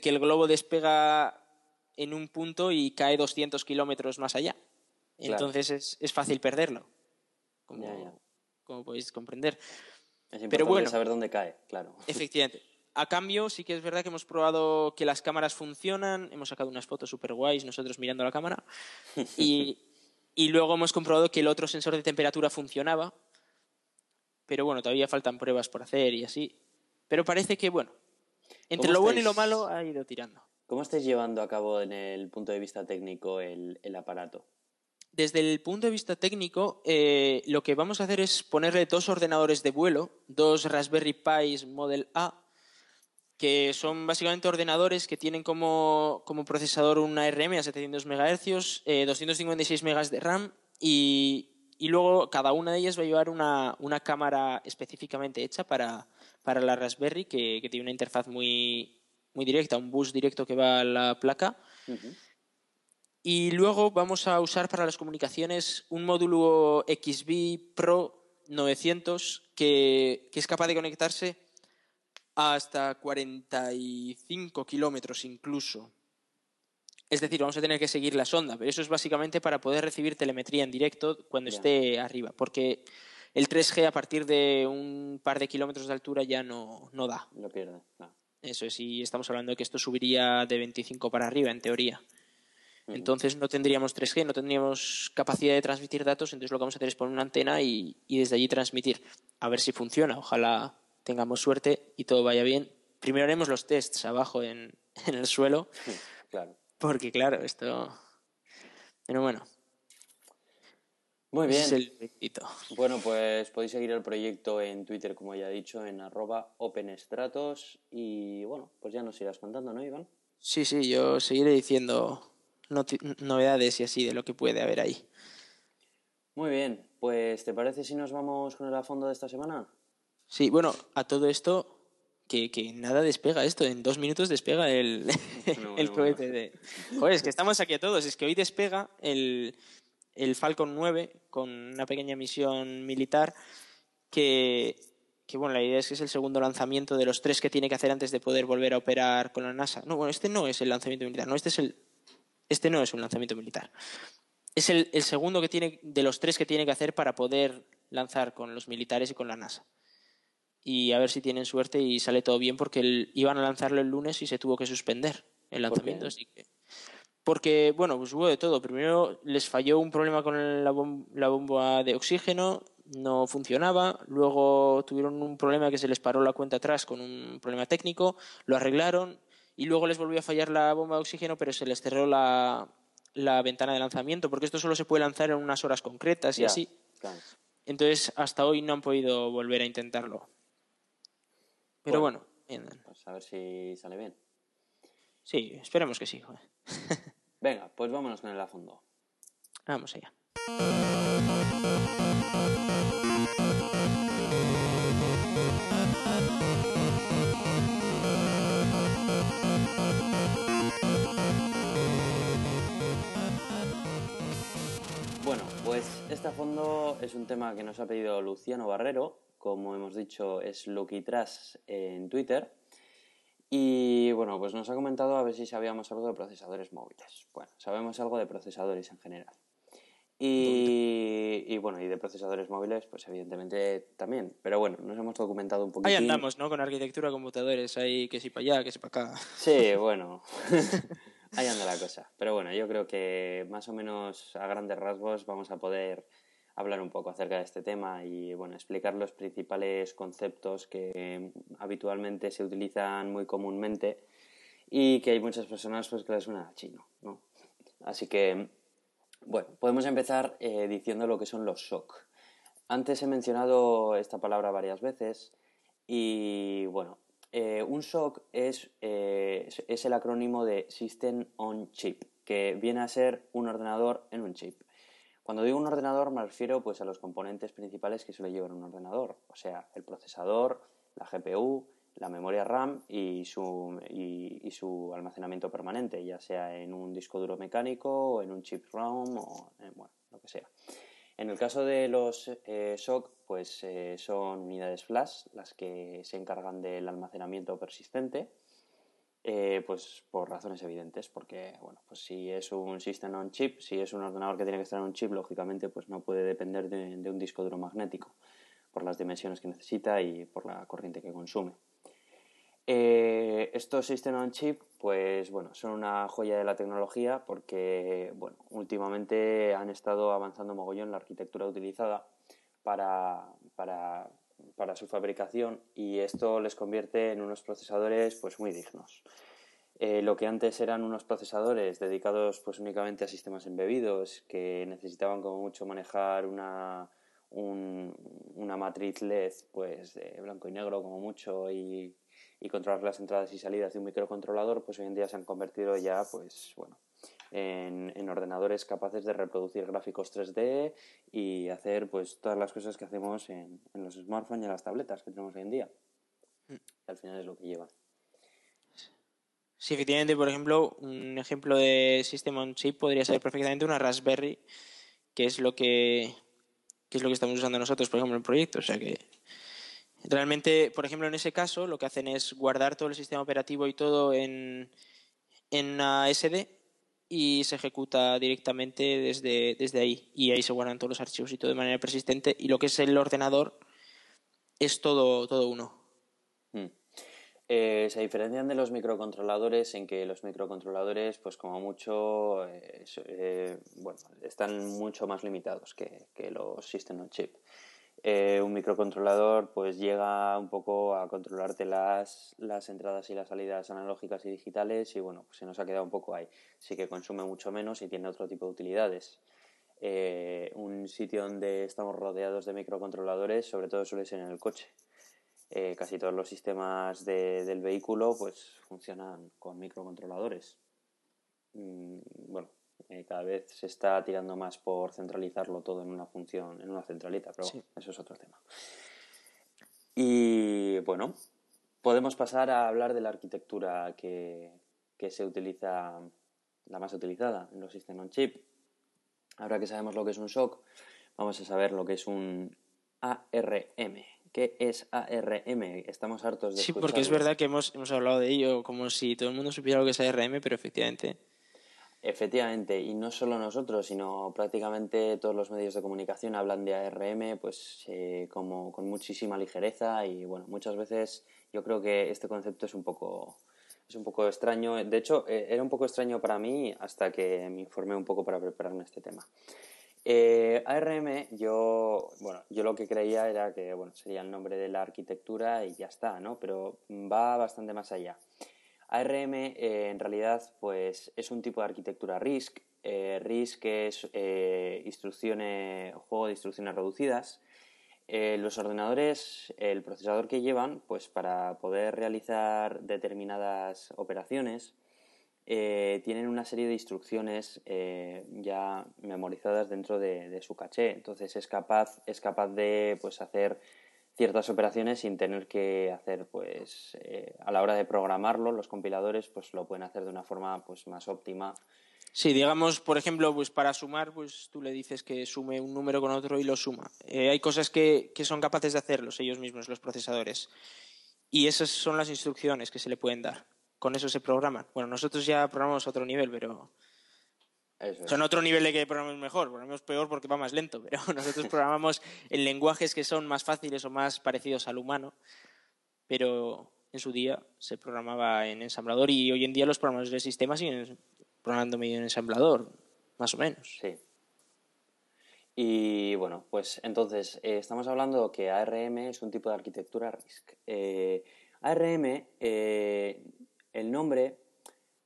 que el globo despega en un punto y cae 200 kilómetros más allá. Entonces es, fácil perderlo, como, como podéis comprender. Es importante Pero bueno, saber dónde cae, claro. [laughs] Efectivamente. A cambio, sí que es verdad que hemos probado que las cámaras funcionan, hemos sacado unas fotos súper guays nosotros mirando la cámara y, y luego hemos comprobado que el otro sensor de temperatura funcionaba, pero bueno, todavía faltan pruebas por hacer y así. Pero parece que, bueno, entre lo bueno y lo malo ha ido tirando. ¿Cómo estáis llevando a cabo en el punto de vista técnico el, el aparato? Desde el punto de vista técnico, eh, lo que vamos a hacer es ponerle dos ordenadores de vuelo, dos Raspberry Pis Model A, que son básicamente ordenadores que tienen como, procesador una ARM a 700 MHz, 256 MB de RAM y, luego cada una de ellas va a llevar una, cámara específicamente hecha para, para la Raspberry que tiene una interfaz muy, muy directa, un bus directo que va a la placa. Y luego vamos a usar para las comunicaciones un módulo XB Pro 900 que, que es capaz de conectarse hasta 45 kilómetros incluso. Es decir, vamos a tener que seguir la sonda, pero eso es básicamente para poder recibir telemetría en directo cuando esté arriba, porque el 3G a partir de un par de kilómetros de altura ya no, no da. Lo pierde, Eso es, y estamos hablando de que esto subiría de 25 para arriba, en teoría. Entonces no tendríamos 3G, no tendríamos capacidad de transmitir datos, entonces lo que vamos a hacer es poner una antena y, y desde allí transmitir. A ver si funciona, ojalá tengamos suerte y todo vaya bien. Primero haremos los tests abajo en, [laughs] en el suelo. Claro. Porque claro, esto... Pero bueno. Muy bien. Es el. Bueno, pues podéis seguir el proyecto en Twitter, como ya he dicho, en arroba openstratos. Y bueno, pues ya nos irás contando, ¿no, Iván? Sí, sí, yo seguiré diciendo novedades y así de lo que puede haber ahí. Muy bien, pues ¿te parece si nos vamos con el a fondo de esta semana? Sí, bueno, a todo esto, que, nada despega esto, en dos minutos despega el, [laughs] el cohete de... Joder, es que estamos aquí a todos, es que hoy despega el, el Falcon 9 con una pequeña misión militar que, que, bueno, la idea es que es el segundo lanzamiento de los tres que tiene que hacer antes de poder volver a operar con la NASA. No, bueno, este no es el lanzamiento militar, no, este es el... Este no es un lanzamiento militar. Es el, el segundo que tiene, de los tres que tiene que hacer para poder lanzar con los militares y con la NASA y a ver si tienen suerte y sale todo bien porque iban a lanzarlo el lunes y se tuvo que suspender el lanzamiento. Así que... Porque, bueno, pues hubo de todo. Primero les falló un problema con la, bomba de oxígeno, no funcionaba. Luego tuvieron un problema que se les paró la cuenta atrás con un problema técnico, lo arreglaron y luego les volvió a fallar la bomba de oxígeno, pero se les cerró la, la ventana de lanzamiento, porque esto solo se puede lanzar en unas horas concretas y así. Entonces, hasta hoy no han podido volver a intentarlo. Pero bueno, Pues a ver si sale bien. Sí, esperemos que sí. [laughs] Venga, pues vámonos con el a fondo. Vamos allá. Este a fondo es un tema que nos ha pedido Luciano Barrero, como hemos dicho, es Lucky Trash en Twitter. Y bueno, pues nos ha comentado a ver si sabíamos algo de procesadores móviles. Bueno, sabemos algo de procesadores en general. Y, bueno, y de procesadores móviles, pues evidentemente también. Pero bueno, nos hemos documentado un poquito. Ahí andamos, ¿no? Con arquitectura computadores, ahí que si para allá, que si para acá. Sí, bueno. [laughs] ahí anda la cosa. Pero bueno, yo creo que más o menos a grandes rasgos vamos a poder hablar un poco acerca de este tema y bueno, explicar los principales conceptos que habitualmente se utilizan muy comúnmente y que hay muchas personas pues que les suena chino, ¿no? Así que, bueno, podemos empezar eh, diciendo lo que son los SOC. Antes he mencionado esta palabra varias veces y bueno, eh, un SOC es, eh, es el acrónimo de System on Chip, que viene a ser un ordenador en un chip. Cuando digo un ordenador me refiero pues a los componentes principales que suele llevar un ordenador, o sea, el procesador, la GPU, la memoria RAM y su, y, su almacenamiento permanente, ya sea en un disco duro mecánico o en un chip ROM o bueno, lo que sea. En el caso de los eh, SOC, pues eh, son unidades flash las que se encargan del almacenamiento persistente eh, pues por razones evidentes, porque bueno, pues si es un system on chip, si es un ordenador que tiene que estar en un chip, lógicamente pues no puede depender de, un disco duro magnético por las dimensiones que necesita y por la corriente que consume. Eh, estos System on Chip, pues bueno, son una joya de la tecnología porque, bueno, últimamente han estado avanzando mogollón la arquitectura utilizada para, para para su fabricación y esto les convierte en unos procesadores pues muy dignos. Eh, lo que antes eran unos procesadores dedicados pues únicamente a sistemas embebidos que necesitaban como mucho manejar una, una matriz LED pues blanco y negro como mucho y, y controlar las entradas y salidas de un microcontrolador pues hoy en día se han convertido ya pues bueno en, ordenadores capaces de reproducir gráficos 3D y hacer pues todas las cosas que hacemos en, los smartphones y en las tabletas que tenemos hoy en día. al final es lo que lleva. Sí, efectivamente, por ejemplo, un ejemplo de System on Chip podría ser perfectamente una Raspberry, que es lo que, que es lo que estamos usando nosotros, por ejemplo, en el proyecto. O sea que realmente, por ejemplo, en ese caso, lo que hacen es guardar todo el sistema operativo y todo en, en una SD y se ejecuta directamente desde, desde ahí. Y ahí se guardan todos los archivos y todo de manera persistente. Y lo que es el ordenador es todo, todo uno. Hmm. Eh, se diferencian de los microcontroladores en que los microcontroladores, pues como mucho, eh, eh, bueno, están mucho más limitados que, que los System on Chip. Un microcontrolador pues llega un poco a controlarte las, las, entradas y las salidas analógicas y digitales y bueno, pues se nos ha quedado un poco ahí. Sí que consume mucho menos y tiene otro tipo de utilidades. un sitio donde estamos rodeados de microcontroladores, sobre todo suele ser en el coche. Eh, casi todos los sistemas del vehículo pues funcionan con microcontroladores. Mm, bueno, eh, cada vez se está tirando más por centralizarlo todo en una función, en una centralita, pero eso es otro tema. Y bueno, podemos pasar a hablar de la arquitectura que, que se utiliza, la más utilizada en los sistemas on chip. Ahora que sabemos lo que es un SOC, vamos a saber lo que es un ARM. ¿Qué es ARM? Estamos hartos de Sí, porque es verdad que hemos, hemos hablado de ello como si todo el mundo supiera lo que es ARM, pero efectivamente... Efectivamente, y no solo nosotros, sino prácticamente todos los medios de comunicación hablan de ARM pues eh, como con muchísima ligereza y bueno, muchas veces yo creo que este concepto es un poco es un poco extraño. De hecho, eh, era un poco extraño para mí hasta que me informé un poco para prepararme este tema. Eh, ARM, yo, bueno, yo lo que creía era que bueno, sería el nombre de la arquitectura y ya está, ¿no? Pero va bastante más allá. ARM eh, en realidad pues, es un tipo de arquitectura RISC. Eh, RISC es instrucciones, juego de instrucciones reducidas. los ordenadores, el procesador que llevan, pues para poder realizar determinadas operaciones, eh, tienen una serie de instrucciones eh, ya memorizadas dentro de, su caché. Entonces es capaz, es capaz de pues, hacer ciertas operaciones sin tener que hacer, pues, eh, a la hora de programarlo, los compiladores pues lo pueden hacer de una forma pues más óptima. Sí, digamos, por ejemplo, pues para sumar, pues tú le dices que sume un número con otro y lo suma. hay cosas que, que son capaces de hacerlos ellos mismos, los procesadores. Y esas son las instrucciones que se le pueden dar con eso se programan. Bueno, nosotros ya programamos a otro nivel, pero... Son otro nivel de que programamos mejor, programamos peor porque va más lento, [laughs] pero nosotros programamos en lenguajes que son más fáciles o más parecidos al humano, pero en su día se programaba en ensamblador y hoy en día los programadores de sistemas siguen programando medio en ensamblador, más o menos. Sí. Y bueno, pues entonces eh, estamos hablando que ARM es un tipo de arquitectura RISC. Eh, ARM eh, el nombre,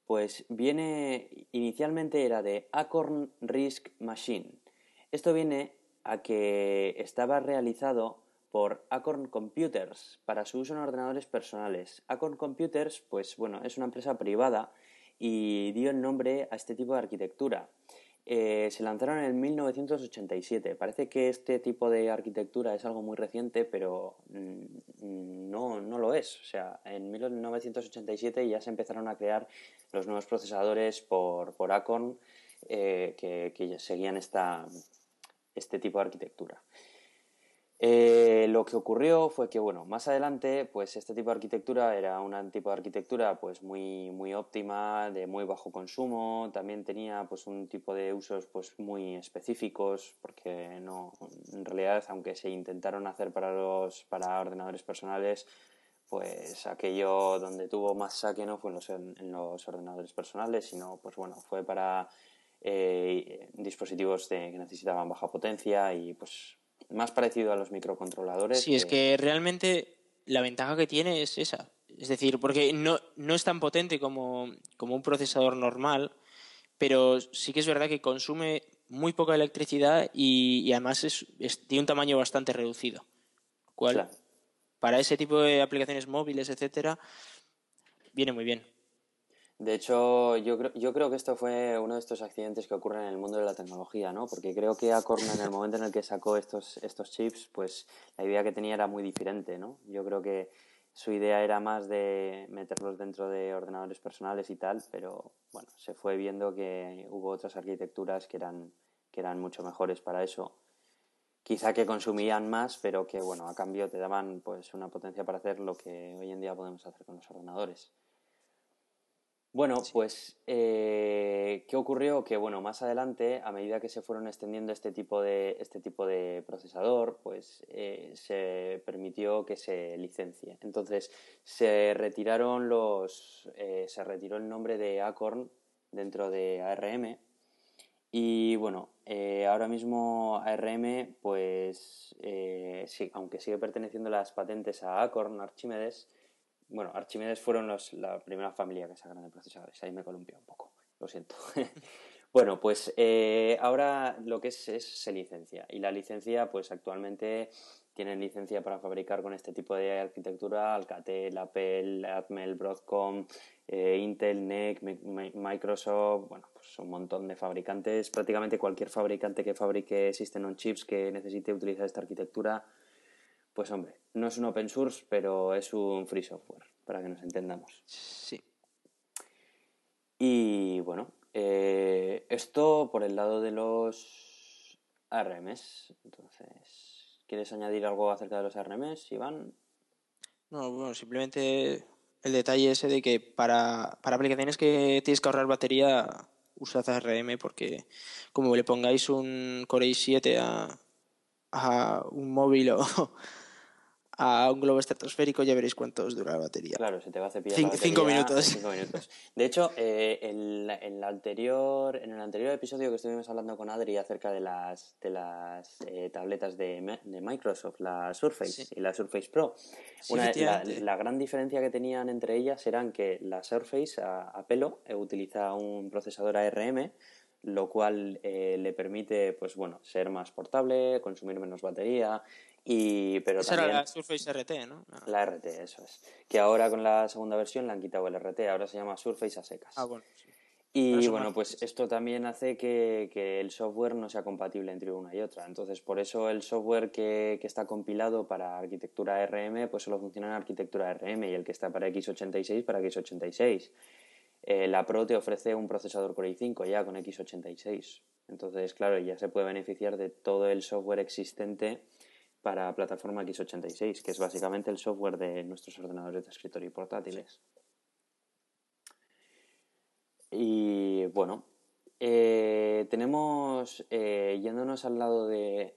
pues viene, inicialmente era de Acorn Risk Machine. Esto viene a que estaba realizado por Acorn Computers para su uso en ordenadores personales. Acorn Computers, pues bueno, es una empresa privada y dio el nombre a este tipo de arquitectura. Eh, se lanzaron en 1987. Parece que este tipo de arquitectura es algo muy reciente, pero mm, no, no lo es. O sea, en 1987 ya se empezaron a crear los nuevos procesadores por, por Acorn eh, que, que, seguían esta, este tipo de arquitectura. Eh, lo que ocurrió fue que, bueno, más adelante, pues este tipo de arquitectura era un tipo de arquitectura pues muy, muy óptima, de muy bajo consumo, también tenía pues un tipo de usos pues muy específicos, porque no, en realidad, aunque se intentaron hacer para los, para ordenadores personales, pues aquello donde tuvo más saque no fue en los, en los ordenadores personales, sino pues bueno, fue para eh, dispositivos que necesitaban baja potencia y pues más parecido a los microcontroladores. Sí, es que realmente la ventaja que tiene es esa. Es decir, porque no, no es tan potente como, como un procesador normal, pero sí que es verdad que consume muy poca electricidad y, además es, tiene un tamaño bastante reducido. Cual, Para ese tipo de aplicaciones móviles, etcétera, viene muy bien. De hecho, yo creo, yo creo que esto fue uno de estos accidentes que ocurren en el mundo de la tecnología, ¿no? Porque creo que Acorn en el momento en el que sacó estos, estos chips, pues la idea que tenía era muy diferente, ¿no? Yo creo que su idea era más de meterlos dentro de ordenadores personales y tal, pero bueno, se fue viendo que hubo otras arquitecturas que eran, que eran mucho mejores para eso. Quizá que consumían más, pero que bueno, a cambio te daban pues una potencia para hacer lo que hoy en día podemos hacer con los ordenadores. Bueno, pues, eh, ¿qué ocurrió? Que, bueno, más adelante, a medida que se fueron extendiendo este tipo de, este tipo de procesador, pues eh, se permitió que se licencie. Entonces, se retiraron los, eh, se retiró el nombre de Acorn dentro de ARM y, bueno, ahora mismo ARM, pues, sí, aunque sigue perteneciendo las patentes a Acorn, Archimedes, bueno, Archimedes fueron la primera familia que sacaron de procesadores. Ahí me columpié un poco, lo siento. [laughs] bueno, pues eh, ahora lo que es, es se licencia. Y la licencia, pues actualmente tienen licencia para fabricar con este tipo de arquitectura Alcatel, Apple, Atmel, Broadcom, eh, Intel, NEC, Microsoft, bueno, pues un montón de fabricantes. Prácticamente cualquier fabricante que fabrique System on Chips que necesite utilizar esta arquitectura pues hombre, no es un open source, pero es un free software, para que nos entendamos. Sí. Y bueno, eh, esto por el lado de los ARMs. Entonces, ¿quieres añadir algo acerca de los ARMs, Iván? No, bueno, simplemente el detalle ese de que para, para aplicaciones que tienes que ahorrar batería, usad ARM porque como le pongáis un Core i7 a, a un móvil o a un globo estratosférico, ya veréis cuántos dura la batería. Claro, se te va a cepillar cinco, la cinco minutos. Cinco minutos. De hecho, eh, en, el anterior, en el anterior episodio que estuvimos hablando con Adri acerca de las, de las eh, tabletas de, de, Microsoft, la Surface y la Surface Pro, una, la, la, gran diferencia que tenían entre ellas eran que la Surface a, a pelo eh, utiliza un procesador ARM lo cual eh, le permite pues bueno ser más portable consumir menos batería y, pero Esa era la Surface RT, ¿no? La RT, eso es. Que ahora con la segunda versión le han quitado el RT, ahora se llama Surface a secas. Ah, bueno, Y bueno, pues esto también hace que, que, el software no sea compatible entre una y otra. Entonces, por eso el software que, que está compilado para arquitectura RM, pues solo funciona en arquitectura RM y el que está para x86 para x86. Eh, la Pro te ofrece un procesador Core i5 ya con x86. Entonces, claro, ya se puede beneficiar de todo el software existente para plataforma x86, que es básicamente el software de nuestros ordenadores de escritorio y portátiles. Y bueno, eh, tenemos, eh, yéndonos al lado de,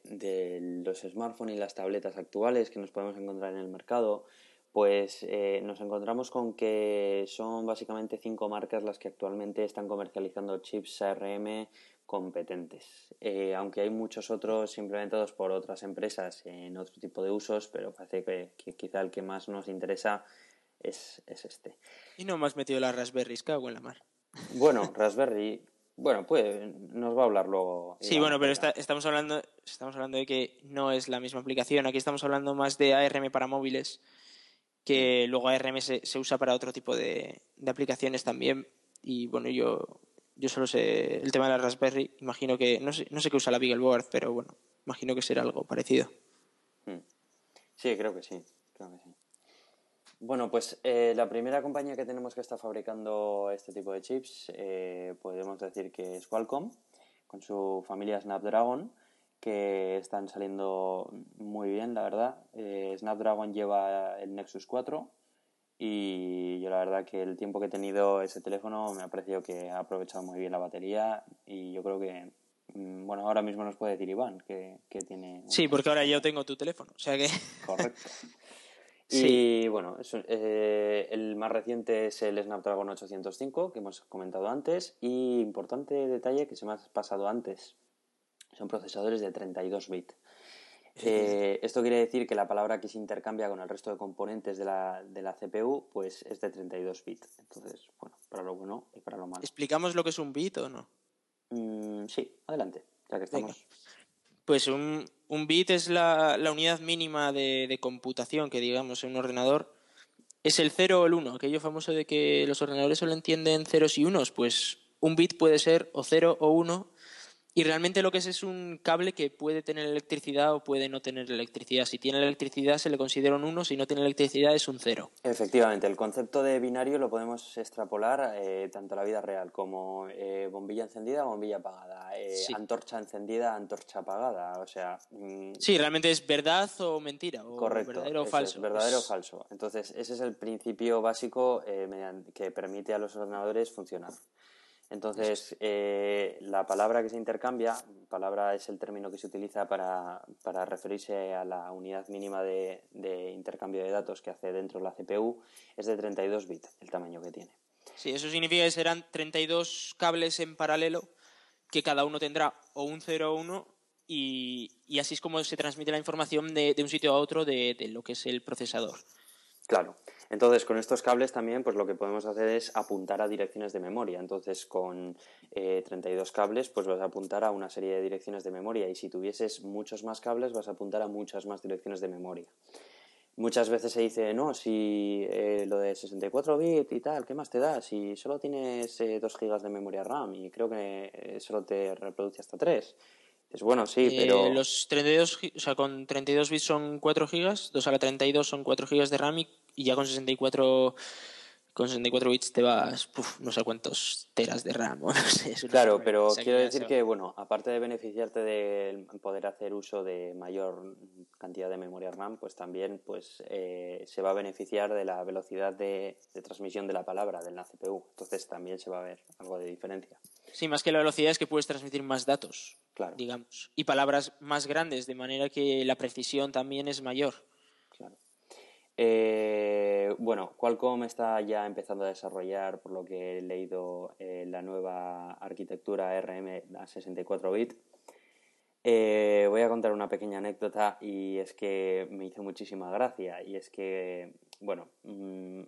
los smartphones y las tabletas actuales que nos podemos encontrar en el mercado, pues eh, nos encontramos con que son básicamente cinco marcas las que actualmente están comercializando chips ARM competentes. Eh, aunque hay muchos otros implementados por otras empresas en otro tipo de usos, pero parece que, quizá el que más nos interesa es, este. ¿Y no me has metido las Raspberries? Cago en la mar. Bueno, [laughs] Raspberry, bueno, pues nos va a hablar luego. Sí, bueno, pero estamos, hablando, estamos hablando de que no es la misma aplicación. Aquí estamos hablando más de ARM para móviles, que luego ARM se, se usa para otro tipo de, aplicaciones también. Y bueno, yo yo solo sé el tema de la Raspberry. Imagino que. No sé, no sé qué usa la Beagleboard, pero bueno, imagino que será algo parecido. Hmm. Sí, creo que sí. Creo que sí. Bueno, pues eh, la primera compañía que tenemos que está fabricando este tipo de chips, eh, podemos decir que es Qualcomm, con su familia Snapdragon, que están saliendo muy bien, la verdad. Eh, Snapdragon lleva el Nexus 4, y yo la verdad que el tiempo que he tenido ese teléfono me ha parecido que ha aprovechado muy bien la batería y yo creo que mm, bueno ahora mismo nos puede decir Iván que, tiene sí porque ahora yo tengo tu teléfono o sea que [laughs] correcto. [laughs] Y bueno eh, el más reciente es el Snapdragon 805 que hemos comentado antes y importante detalle que se me ha pasado antes son procesadores de 32 bits eh, esto quiere decir que la palabra que se intercambia con el resto de componentes de la, de la CPU pues es de 32 bits. Entonces, bueno, para lo bueno y para lo malo. ¿Explicamos lo que es un bit o no? Mm, sí, adelante, ya que estamos. Pues un, un, bit es la, la unidad mínima de, de, computación que digamos en un ordenador. Es el 0 o el 1, aquello famoso de que los ordenadores solo entienden ceros y unos. Pues un bit puede ser o 0 o 1 Y realmente lo que es es un cable que puede tener electricidad o puede no tener electricidad. Si tiene electricidad se le considera un 1, si no tiene electricidad es un 0. Efectivamente, el concepto de binario lo podemos extrapolar eh, tanto a la vida real como eh, bombilla encendida, bombilla apagada, eh, antorcha encendida, antorcha apagada. O sea. Mm, sí, realmente es verdad o mentira, o verdadero o falso. verdadero o falso. Entonces, ese es el principio básico que permite a los ordenadores funcionar. Entonces, eh, la palabra que se intercambia, palabra es el término que se utiliza para, para referirse a la unidad mínima de, de, intercambio de datos que hace dentro de la CPU, es de 32 bits, el tamaño que tiene. Sí, eso significa que serán 32 cables en paralelo, que cada uno tendrá o un 0 o 1, y, y así es como se transmite la información de, de un sitio a otro de, de lo que es el procesador. Claro. Entonces, con estos cables también, pues lo que podemos hacer es apuntar a direcciones de memoria. Entonces, con 32 eh, cables, pues vas a apuntar a una serie de direcciones de memoria. Y si tuvieses muchos más cables, vas a apuntar a muchas más direcciones de memoria. Muchas veces se dice, no, si eh, lo de 64 bits y tal, ¿qué más te da? Si solo tienes 2 eh, GB de memoria RAM y creo que solo te reproduce hasta 3. Es bueno, sí, eh, pero... Los 32, o sea, con 32 bits son 4 gigas, 2 a la 32 son 4 gigas de RAM y, ya con 64 con 64 bits te vas, no sé cuántos teras de RAM. [laughs] No sé, claro, pero quiero decir que, bueno, aparte de beneficiarte de poder hacer uso de mayor cantidad de memoria RAM, pues también pues, eh, se va a beneficiar de la velocidad de, de transmisión de la palabra de la CPU. Entonces también se va a ver algo de diferencia. Sí, más que la velocidad es que puedes transmitir más datos, claro. digamos, y palabras más grandes, de manera que la precisión también es mayor. Eh, bueno, Qualcomm está ya empezando a desarrollar, por lo que he leído, eh, la nueva arquitectura RM a 64 bit. Eh, voy a contar una pequeña anécdota y es que me hizo muchísima gracia y es que bueno, mm,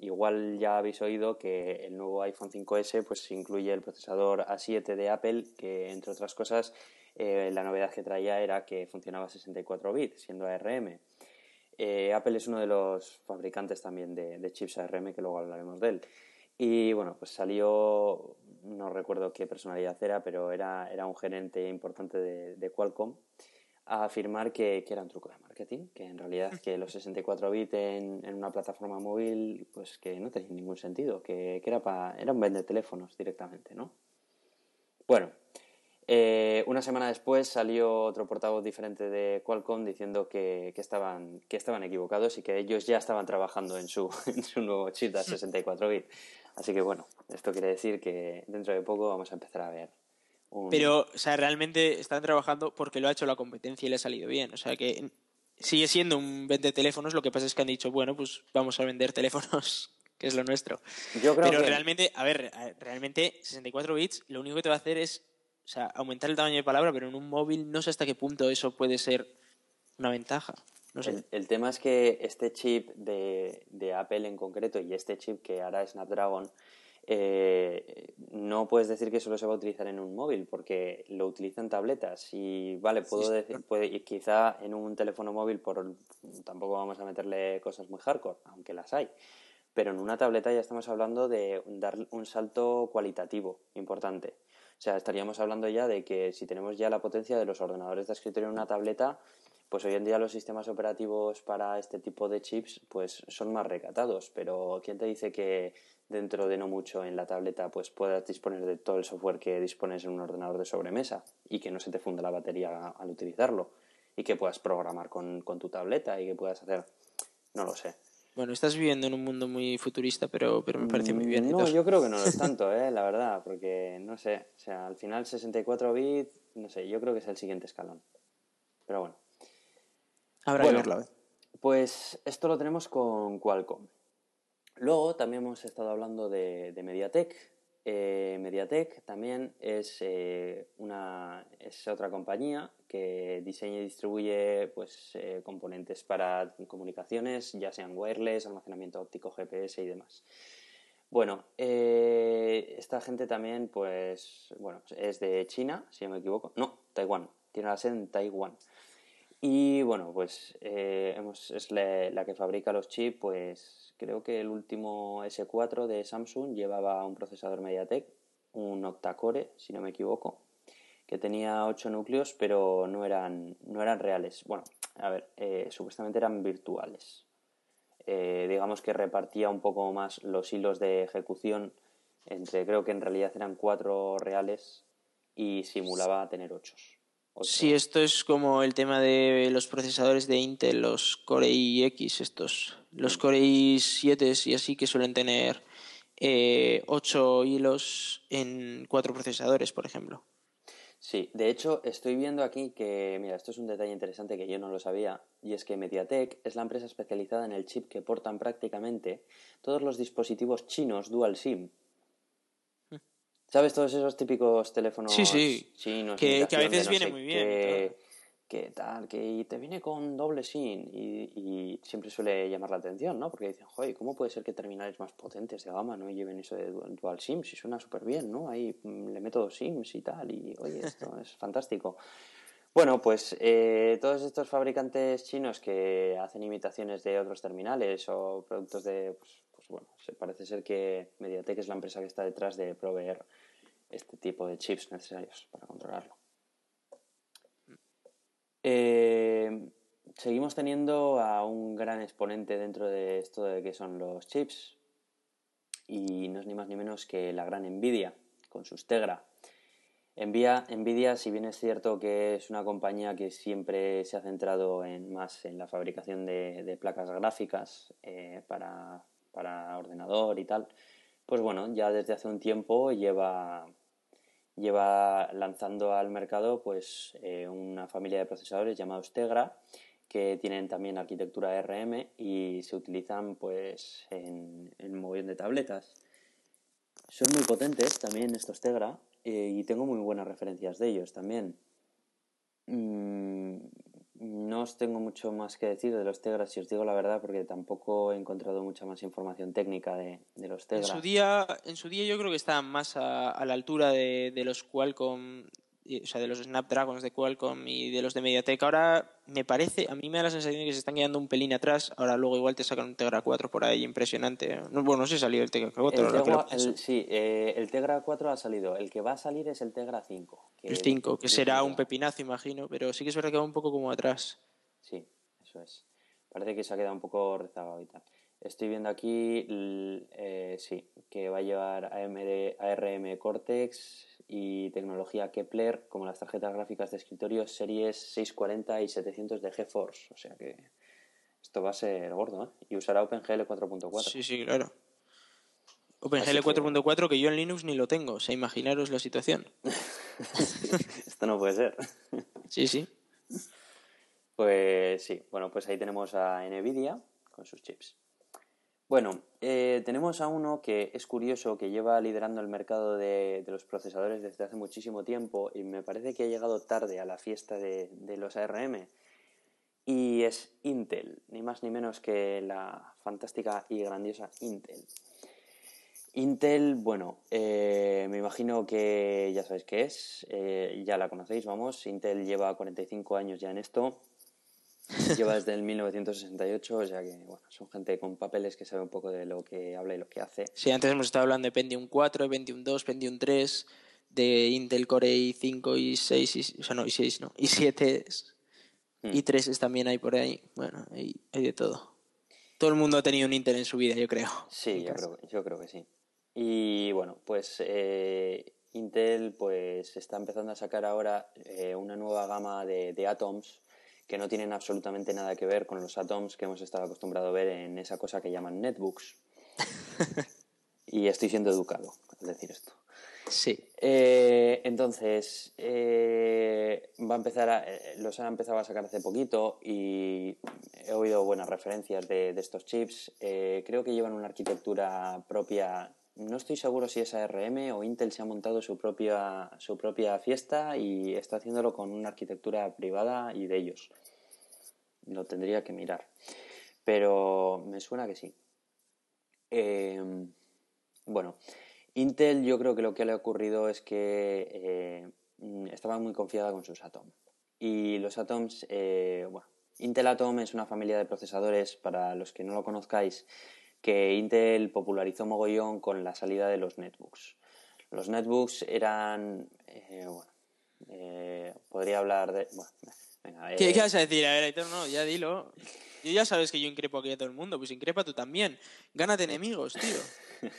igual ya habéis oído que el nuevo iPhone 5S pues incluye el procesador A7 de Apple, que entre otras cosas la novedad que traía era que funcionaba 64 bits, siendo ARM. Eh, Apple es uno de los fabricantes también de, chips ARM, que luego hablaremos de él. Y bueno, pues salió, no recuerdo qué personalidad era, pero era, era un gerente importante de, Qualcomm a afirmar que, que, era un truco de marketing, que en realidad que los 64 bits en, en una plataforma móvil, pues que no tenía ningún sentido, que, que era, para era un vende teléfonos directamente, ¿no? Bueno, eh, una semana después salió otro portavoz diferente de Qualcomm diciendo que, que, estaban, que estaban equivocados y que ellos ya estaban trabajando en su, [laughs] en su nuevo chip de 64 bits. Así que bueno, esto quiere decir que dentro de poco vamos a empezar a ver pero, o sea, realmente están trabajando porque lo ha hecho la competencia y le ha salido bien. O sea que sigue siendo un vende teléfonos, lo que pasa es que han dicho, bueno, pues vamos a vender [laughs] teléfonos, que es lo nuestro. Yo creo Pero realmente, a ver, realmente 64 bits lo único que te va a hacer es o sea, aumentar el tamaño de palabra, pero en un móvil no sé hasta qué punto eso puede ser una ventaja. No sé. el, el, tema es que este chip de, de Apple en concreto y este chip que hará Snapdragon eh, no puedes decir que solo se va a utilizar en un móvil porque lo utilizan tabletas y vale puedo decir puede, quizá en un teléfono móvil por tampoco vamos a meterle cosas muy hardcore aunque las hay pero en una tableta ya estamos hablando de dar un salto cualitativo importante o sea estaríamos hablando ya de que si tenemos ya la potencia de los ordenadores de escritorio en una tableta pues hoy en día los sistemas operativos para este tipo de chips pues son más recatados pero quién te dice que dentro de no mucho en la tableta pues puedas disponer de todo el software que dispones en un ordenador de sobremesa y que no se te funda la batería al utilizarlo y que puedas programar con, tu tableta y que puedas hacer, no lo sé. Bueno, estás viviendo en un mundo muy futurista, pero, pero me parece muy bien. No, yo creo que no lo es [laughs] tanto, ¿eh? la verdad, porque no sé, o sea, al final 64 bits, no sé, yo creo que es el siguiente escalón. Pero bueno. Habrá que verlo. Pues esto lo tenemos con Qualcomm. Luego también hemos estado hablando de, Mediatek. Eh, Mediatek también es, eh, una, es otra compañía que diseña y distribuye pues, eh, componentes para comunicaciones, ya sean wireless, almacenamiento óptico, GPS y demás. Bueno, esta gente también, pues, bueno, es de China, si no me equivoco. No, Taiwán. Tiene la sede en Taiwán. Y bueno, pues hemos, es la, que fabrica los chips, pues creo que el último S4 de Samsung llevaba un procesador MediaTek, un octa-core, si no me equivoco. Que tenía ocho núcleos, pero no eran, no eran reales. Bueno, a ver, eh, supuestamente eran virtuales. Eh, digamos que repartía un poco más los hilos de ejecución entre, creo que en realidad eran cuatro reales y simulaba tener ocho. Sí, esto es como el tema de los procesadores de Intel, los Core i-X, estos, los. Core i7 y así que suelen tener eh, ocho hilos en cuatro procesadores, por ejemplo. Sí, de hecho estoy viendo aquí que, mira, esto es un detalle interesante que yo no lo sabía, y es que MediaTek es la empresa especializada en el chip que portan prácticamente todos los dispositivos chinos dual SIM. Hmm. ¿Sabes todos esos típicos teléfonos chinos? Que, que a veces viene muy bien que tal, que te viene con doble SIM y, siempre suele llamar la atención, ¿no? Porque dicen, joder, ¿cómo puede ser que terminales más potentes de gama no lleven eso de dual, SIM? Si suena súper bien, ¿no? Ahí mm, le meto dos SIMs y tal, y oye, esto es fantástico. Bueno, pues eh, todos estos fabricantes chinos que hacen imitaciones de otros terminales o productos de, pues, pues bueno, parece ser que Mediatek es la empresa que está detrás de proveer este tipo de chips necesarios para controlarlo. Eh, seguimos teniendo a un gran exponente dentro de esto de que son los chips y no es ni más ni menos que la gran Nvidia con sus Tegra. Nvidia, si bien es cierto que es una compañía que siempre se ha centrado en, más en la fabricación de, placas gráficas eh, para, para ordenador y tal, pues bueno, ya desde hace un tiempo lleva lleva lanzando al mercado pues eh, una familia de procesadores llamados Tegra que tienen también arquitectura RM y se utilizan pues en, un mogollón de tabletas. Son muy potentes también estos Tegra eh, y tengo muy buenas referencias de ellos también. Mm, no os tengo mucho más que decir de los Tegra, si os digo la verdad, porque tampoco he encontrado mucha más información técnica de, los Tegra. En su día, en su día yo creo que estaban más a, la altura de, de, los Qualcomm, o sea, de los Snapdragons de Qualcomm y de los de MediaTek. Ahora me parece, a mí me da la sensación de que se están quedando un pelín atrás. Ahora luego igual te sacan un Tegra 4 por ahí, impresionante. bueno, no sé si salió el Tegra 4. El sí, eh, el Tegra 4 ha salido. El que va a salir es el Tegra 5. el 5, que será un pepinazo, imagino, pero sí que es verdad que va un poco como atrás. Sí, eso es. Parece que se ha quedado un poco rezagado y tal. Estoy viendo aquí, eh, sí, que va a llevar AMD, ARM Cortex y tecnología Kepler, como las tarjetas gráficas de escritorio series 640 y 700 de GeForce. O sea que esto va a ser gordo, ¿eh? Y usará OpenGL 4.4. Sí, sí, claro. OpenGL 4.4 que yo en Linux ni lo tengo, o sea, imaginaros la situación. [laughs] esto no puede ser. sí, sí. Pues sí, bueno, pues ahí tenemos a Nvidia con sus chips. Bueno, eh, tenemos a uno que es curioso, que lleva liderando el mercado de, los procesadores desde hace muchísimo tiempo y me parece que ha llegado tarde a la fiesta de, los ARM. Y es Intel, ni más ni menos que la fantástica y grandiosa Intel. Intel, bueno, eh, me imagino que ya sabéis qué es, eh, ya la conocéis, vamos. Intel lleva 45 años ya en esto [laughs] Lleva desde el 1968, o sea que bueno, son gente con papeles que sabe un poco de lo que habla y lo que hace. Sí, antes hemos estado hablando de Pentium 4, Pentium 2, Pentium 3, de Intel Core i5 y 6, y, o sea, no, y 6 no, y 7 y 3 también hay por ahí. Bueno, hay, hay, de todo. Todo el mundo ha tenido un Intel en su vida, yo creo. Sí, yo creo, yo creo, que sí. Y bueno, pues eh, Intel pues está empezando a sacar ahora eh, una nueva gama de, de Atoms que no tienen absolutamente nada que ver con los Atoms que hemos estado acostumbrados a ver en esa cosa que llaman netbooks. [laughs] y estoy siendo educado al decir esto. Sí. Eh, entonces, eh, va a empezar a, eh, los han empezado a sacar hace poquito y he oído buenas referencias de, de estos chips. creo que llevan una arquitectura propia no estoy seguro si es ARM o Intel se ha montado su propia, su propia fiesta y está haciéndolo con una arquitectura privada y de ellos. Lo tendría que mirar. Pero me suena que sí. Em, bueno, Intel yo creo que lo que le ha ocurrido es que eh, estaba muy confiada con sus Atom. Y los Atoms, eh, bueno, Intel Atom es una familia de procesadores, para los que no lo conozcáis, que Intel popularizó mogollón con la salida de los netbooks. Los netbooks eran, eh, bueno, Eh, podría hablar de... Bueno, venga, eh, ¿Qué, qué vas a decir? A ver, Aitor, no, ya dilo. Yo ya sabes que yo increpo aquí a todo el mundo, pues increpa tú también. Gánate [laughs] enemigos, tío.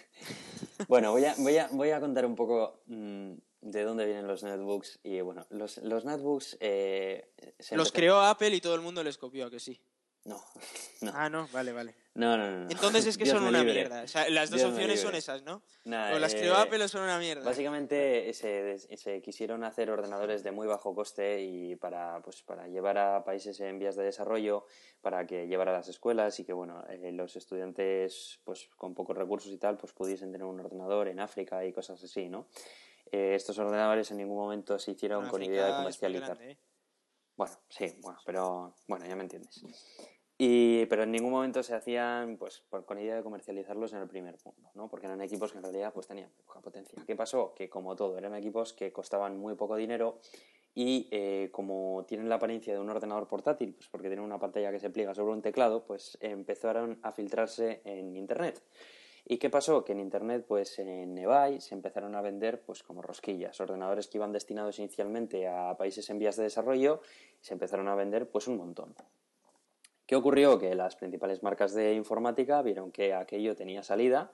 Bueno, voy a, voy a, voy a contar un poco mm, de dónde vienen los netbooks. Y bueno, los, los netbooks... eh, Los creó Apple y todo el mundo les copió, ¿a que sí? No, [laughs] no, Ah, no, vale, vale. No, no, no. Entonces es que Dios son una libre. mierda. O sea, las dos Dios opciones son esas, ¿no? Nada, o las eh, creó Apple o son una mierda. Básicamente se, se quisieron hacer ordenadores de muy bajo coste y para, pues, para llevar a países en vías de desarrollo, para que llevar a las escuelas y que bueno, eh, los estudiantes pues, con pocos recursos y tal pues pudiesen tener un ordenador en África y cosas así, ¿no? Eh, estos ordenadores en ningún momento se hicieron Bueno, con África idea de comercializar. grande, ¿eh? Bueno, sí, bueno, pero bueno, ya me entiendes. Y, pero en ningún momento se hacían pues por- con idea de comercializarlos en el primer mundo, ¿no? Porque eran equipos que en realidad pues tenían poca potencia. ¿Qué pasó? Que como todo, eran equipos que costaban muy poco dinero y eh, como tienen la apariencia de un ordenador portátil, pues porque tienen una pantalla que se pliega sobre un teclado, pues empezaron a filtrarse en Internet. ¿Y qué pasó? Que en Internet, pues en eBay se empezaron a vender pues como rosquillas, ordenadores que iban destinados inicialmente a países en vías de desarrollo, se empezaron a vender pues un montón. ¿Qué ocurrió? Que las principales marcas de informática vieron que aquello tenía salida,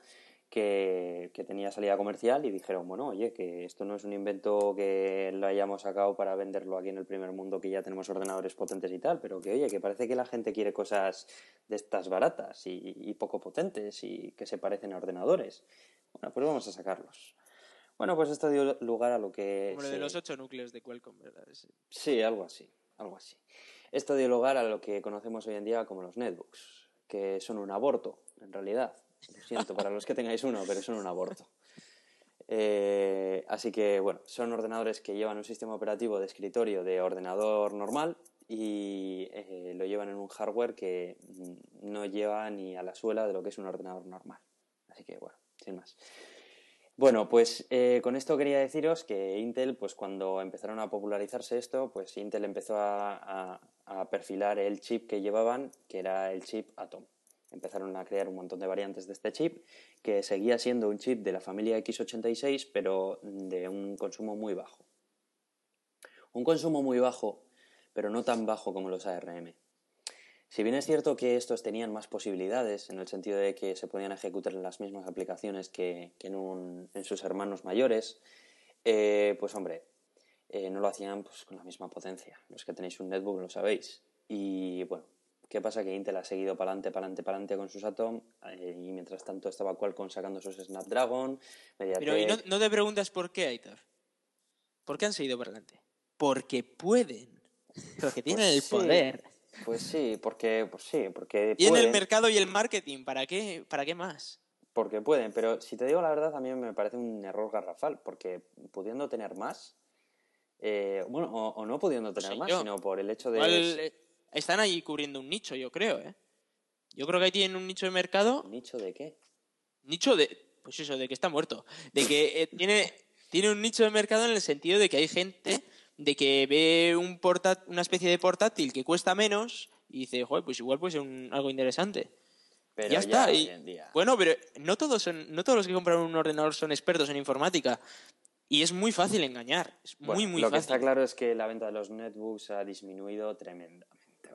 que, que tenía salida comercial y dijeron, bueno, oye, que esto no es un invento que lo hayamos sacado para venderlo aquí en el primer mundo, que ya tenemos ordenadores potentes y tal, pero que, oye, que parece que la gente quiere cosas de estas baratas y, y poco potentes y que se parecen a ordenadores. Bueno, pues vamos a sacarlos. Bueno, pues esto dio lugar a lo que... Como lo de se- los ocho núcleos de Qualcomm, ¿verdad? Ese. Sí, algo así, algo así. Esto dio lugar a lo que conocemos hoy en día como los netbooks, que son un aborto, en realidad. Lo siento para los que tengáis uno, pero son un aborto. Eh, así que, bueno, son ordenadores que llevan un sistema operativo de escritorio de ordenador normal y eh, lo llevan en un hardware que mm, no lleva ni a la suela de lo que es un ordenador normal. Así que, bueno, sin más. Bueno, pues eh, con esto quería deciros que Intel, pues cuando empezaron a popularizarse esto, pues Intel empezó a, a- a perfilar el chip que llevaban, que era el chip Atom. Empezaron a crear un montón de variantes de este chip, que seguía siendo un chip de la familia x86, pero de un consumo muy bajo. Un consumo muy bajo, pero no tan bajo como los ARM. Si bien es cierto que estos tenían más posibilidades, en el sentido de que se podían ejecutar las mismas aplicaciones que, que en sus hermanos mayores, eh, pues hombre, eh, no lo hacían pues, con la misma potencia. Los que tenéis un netbook lo sabéis. Y bueno, ¿qué pasa? Que Intel ha seguido para adelante, para adelante, para adelante con sus Atom eh, y mientras tanto estaba Qualcomm sacando sus Snapdragon, Pero ¿y no, MediaTek... no te preguntas por qué, Aitor? ¿Por qué han seguido para adelante? Porque pueden. Porque tienen Pues el sí, poder. Pues sí, porque, pues sí, porque Y en el mercado y el marketing, ¿para qué, ¿para qué más? Porque pueden, pero si te digo la verdad, a mí me parece un error garrafal, porque pudiendo tener más, eh, bueno, o, o no pudiendo tener más, yo. sino por el hecho de... Igual, eh, están ahí cubriendo un nicho, yo creo, ¿eh? Yo creo que ahí tienen un nicho de mercado. ¿Nicho de qué? Nicho de. Pues eso, de que está muerto. De que eh, tiene, tiene un nicho de mercado en el sentido de que hay gente de que ve un una especie de portátil que cuesta menos y dice, joder, pues igual puede ser un- algo interesante. Pero ya está. y-. Bueno, pero no todos, son, no todos los que compran un ordenador son expertos en informática. Y es muy fácil engañar. Es Bueno, muy, muy lo que fácil. está claro es que la venta de los netbooks ha disminuido tremendamente.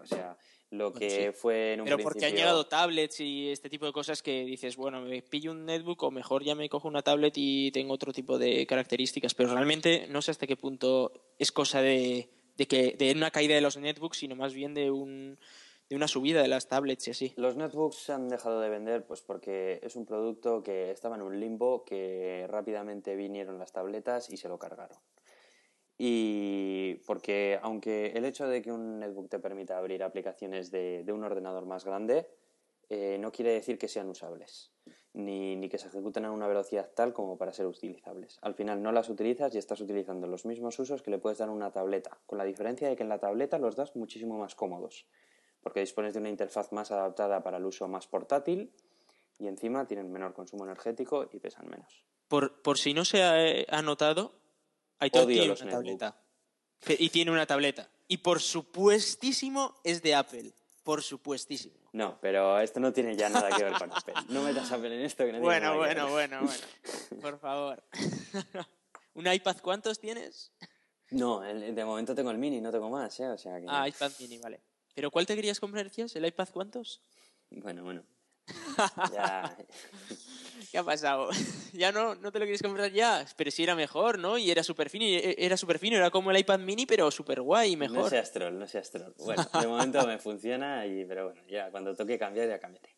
O sea, lo Bueno, que sí. fue en un Pero porque han llegado tablets y este tipo de cosas que dices, bueno, me pillo un netbook o mejor ya me cojo una tablet y tengo otro tipo de características. Pero realmente no sé hasta qué punto es cosa de, de que de una caída de los netbooks, sino más bien de un de una subida de las tablets y así. Los netbooks se han dejado de vender pues porque es un producto que estaba en un limbo que rápidamente vinieron las tabletas y se lo cargaron. Y porque aunque el hecho de que un netbook te permita abrir aplicaciones de, de un ordenador más grande, eh, no quiere decir que sean usables, ni, ni que se ejecuten a una velocidad tal como para ser utilizables. Al final no las utilizas y estás utilizando los mismos usos que le puedes dar a una tableta, con la diferencia de que en la tableta los das muchísimo más cómodos, porque dispones de una interfaz más adaptada para el uso más portátil y encima tienen menor consumo energético y pesan menos. Por, por si no se ha, eh, ha notado, Odio tiene los una tableta. Y tiene una tableta. Y por supuestísimo es de Apple. Por supuestísimo. No, pero esto no tiene ya nada que ver con Apple. No metas Apple en esto que no tiene Bueno, nada que bueno, bueno, bueno. Por favor. [laughs] ¿Un iPad cuántos tienes? No, de momento tengo el mini, no tengo más, ¿eh? O sea que... Ah, iPad mini, vale. ¿Pero cuál te querías comprar, decías? ¿El iPad cuántos? Bueno, bueno. [laughs] ya... ¿Qué ha pasado? [laughs] ¿Ya no, no te lo quieres comprar ya? Pero sí era mejor, ¿no? Y era súper fino, e, era súper fino, era como el iPad mini, pero súper guay y mejor. No seas troll, no seas troll. Bueno, de momento me funciona, y, pero bueno, ya cuando toque cambiar, ya cambiaré.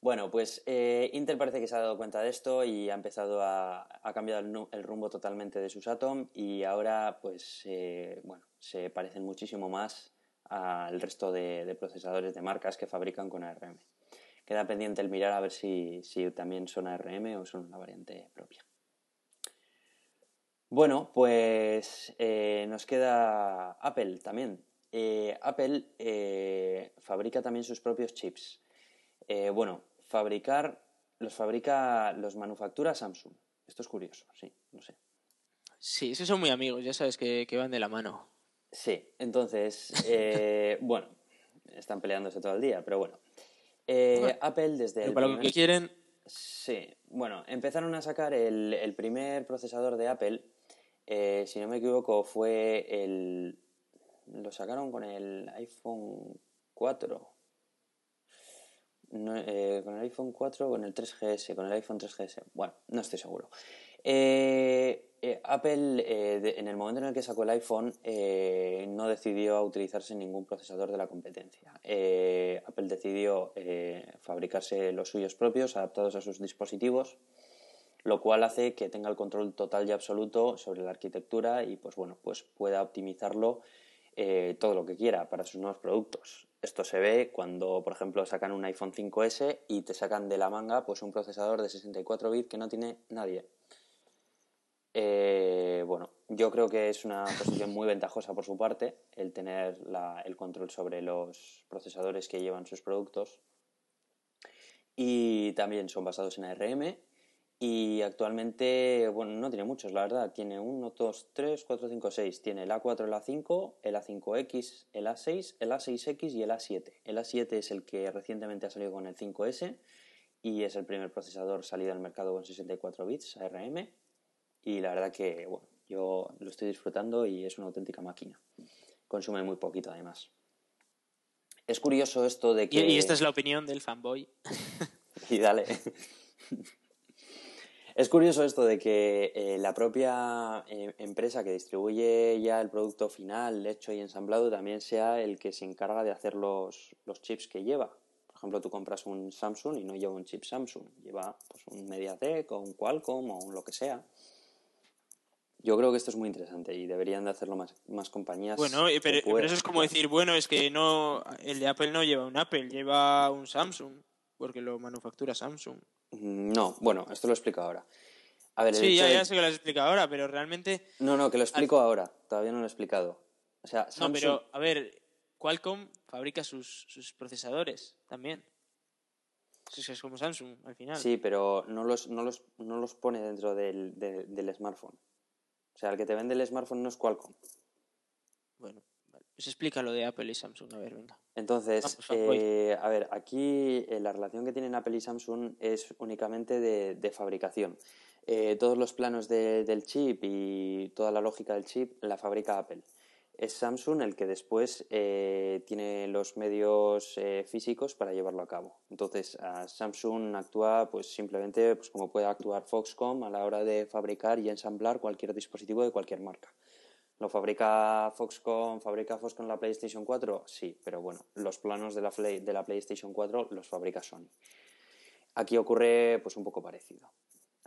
Bueno, pues eh, Intel parece que se ha dado cuenta de esto y ha empezado a, a cambiar el, rumbo totalmente de sus Atom y ahora pues eh, bueno, se parecen muchísimo más al resto de, procesadores de marcas que fabrican con ARM. Queda pendiente el mirar a ver si, también son ARM o son una variante propia. Bueno, pues eh, nos queda Apple también. Apple fabrica también sus propios chips. bueno, fabricar, los fabrica, los manufactura Samsung. Esto es curioso, sí, no sé. Sí, esos son muy amigos, ya sabes que, van de la mano. Sí, entonces, eh, [laughs] bueno, están peleándose todo el día, pero bueno. Eh, Apple desde... El para lo que quieren... Sí, bueno, empezaron a sacar el, primer procesador de Apple, eh, si no me equivoco, fue el... Lo sacaron con el iPhone 4, eh, con el iPhone 4 o con el 3GS, con el iPhone 3GS. Bueno, no estoy seguro. Eh, eh, Apple, en el momento en el que sacó el iPhone, no decidió utilizarse ningún procesador de la competencia. Apple decidió fabricarse los suyos propios, adaptados a sus dispositivos, lo cual hace que tenga el control total y absoluto sobre la arquitectura y, pues bueno, pues pueda optimizarlo todo lo que quiera para sus nuevos productos. Esto se ve cuando, por ejemplo, sacan un iPhone 5S y te sacan de la manga pues un procesador de 64 bits que no tiene nadie. Eh, bueno, yo creo que es una posición muy ventajosa por su parte el tener el control sobre los procesadores que llevan sus productos. Y también son basados en ARM y actualmente, bueno, no tiene muchos, la verdad. Tiene 1, 2, 3, 4, 5, 6. Tiene el A4, el A5, el A5X, el A6, el A6X y el A7. El A7 es el que recientemente ha salido con el 5S y es el primer procesador salido al mercado con 64 bits ARM. Y la verdad que, bueno, yo lo estoy disfrutando y es una auténtica máquina. Consume muy poquito además. Es curioso esto de que... Y, esta es la opinión del fanboy. [laughs] y dale. Es curioso esto de que eh, la propia eh, empresa que distribuye ya el producto final hecho y ensamblado también sea el que se encarga de hacer los, los chips que lleva. Por ejemplo, tú compras un Samsung y no lleva un chip Samsung, lleva pues, un MediaTek o un Qualcomm o un lo que sea. Yo creo que esto es muy interesante y deberían de hacerlo más, más compañías. Bueno, pero, pero, eso es como decir, bueno, es que no el de Apple no lleva un Apple, lleva un Samsung, porque lo manufactura Samsung. Mm, no, bueno, esto lo explico ahora. A ver, sí, ya, ya sé que lo has explicado ahora, pero realmente... No, no, que lo explico ahora, todavía no lo he explicado. O sea, No, pero, a ver, Qualcomm fabrica sus, sus procesadores también. Es como Samsung, al final. Sí, pero no los, no los, no los pone dentro del, del smartphone. O sea, el que te vende el smartphone no es Qualcomm. Bueno, pues explica lo de Apple y Samsung, a ver, venga. Entonces, eh, a ver, aquí eh, la relación que tienen Apple y Samsung es únicamente de, fabricación. Eh, todos los planos del chip y toda la lógica del chip la fabrica Apple. Es Samsung el que después tiene los medios físicos para llevarlo a cabo. Entonces, Samsung actúa pues simplemente pues, como puede actuar Foxconn a la hora de fabricar y ensamblar cualquier dispositivo de cualquier marca. ¿Lo fabrica Foxconn, fabrica Foxconn la PlayStation 4? Sí, pero bueno, los planos de la, de la PlayStation 4 los fabrica Sony. Aquí ocurre pues un poco parecido,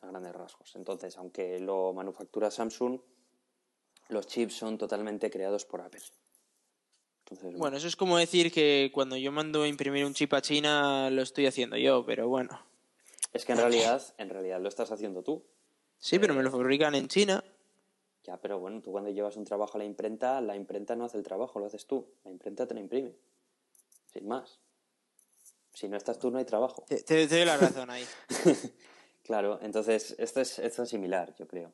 a grandes rasgos. Entonces, aunque lo manufactura Samsung, los chips son totalmente creados por Apple. bueno, eso es como decir que cuando yo mando a imprimir un chip a China lo estoy haciendo yo, pero bueno. Es que en realidad, en realidad lo estás haciendo tú. Sí, pero me lo fabrican en China. Ya, pero bueno, tú cuando llevas un trabajo a la imprenta, la imprenta no hace el trabajo, lo haces tú. La imprenta te lo imprime. Sin más. Si no estás tú, no hay trabajo. Te, doy la razón ahí. [laughs] claro, entonces esto es, esto es similar, yo creo.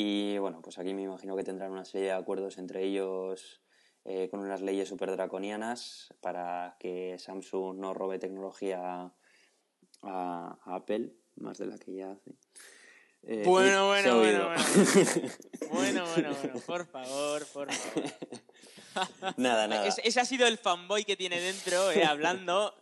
Y bueno, pues aquí me imagino que tendrán una serie de acuerdos entre ellos eh, con unas leyes súper draconianas para que Samsung no robe tecnología a, a, Apple, más de la que ya hace. eh, Bueno, bueno, bueno, [laughs] bueno. Bueno, bueno, bueno, por favor, por favor. [laughs] [laughs] nada, nada. Es- ese ha sido el fanboy que tiene dentro, eh, [laughs] hablando.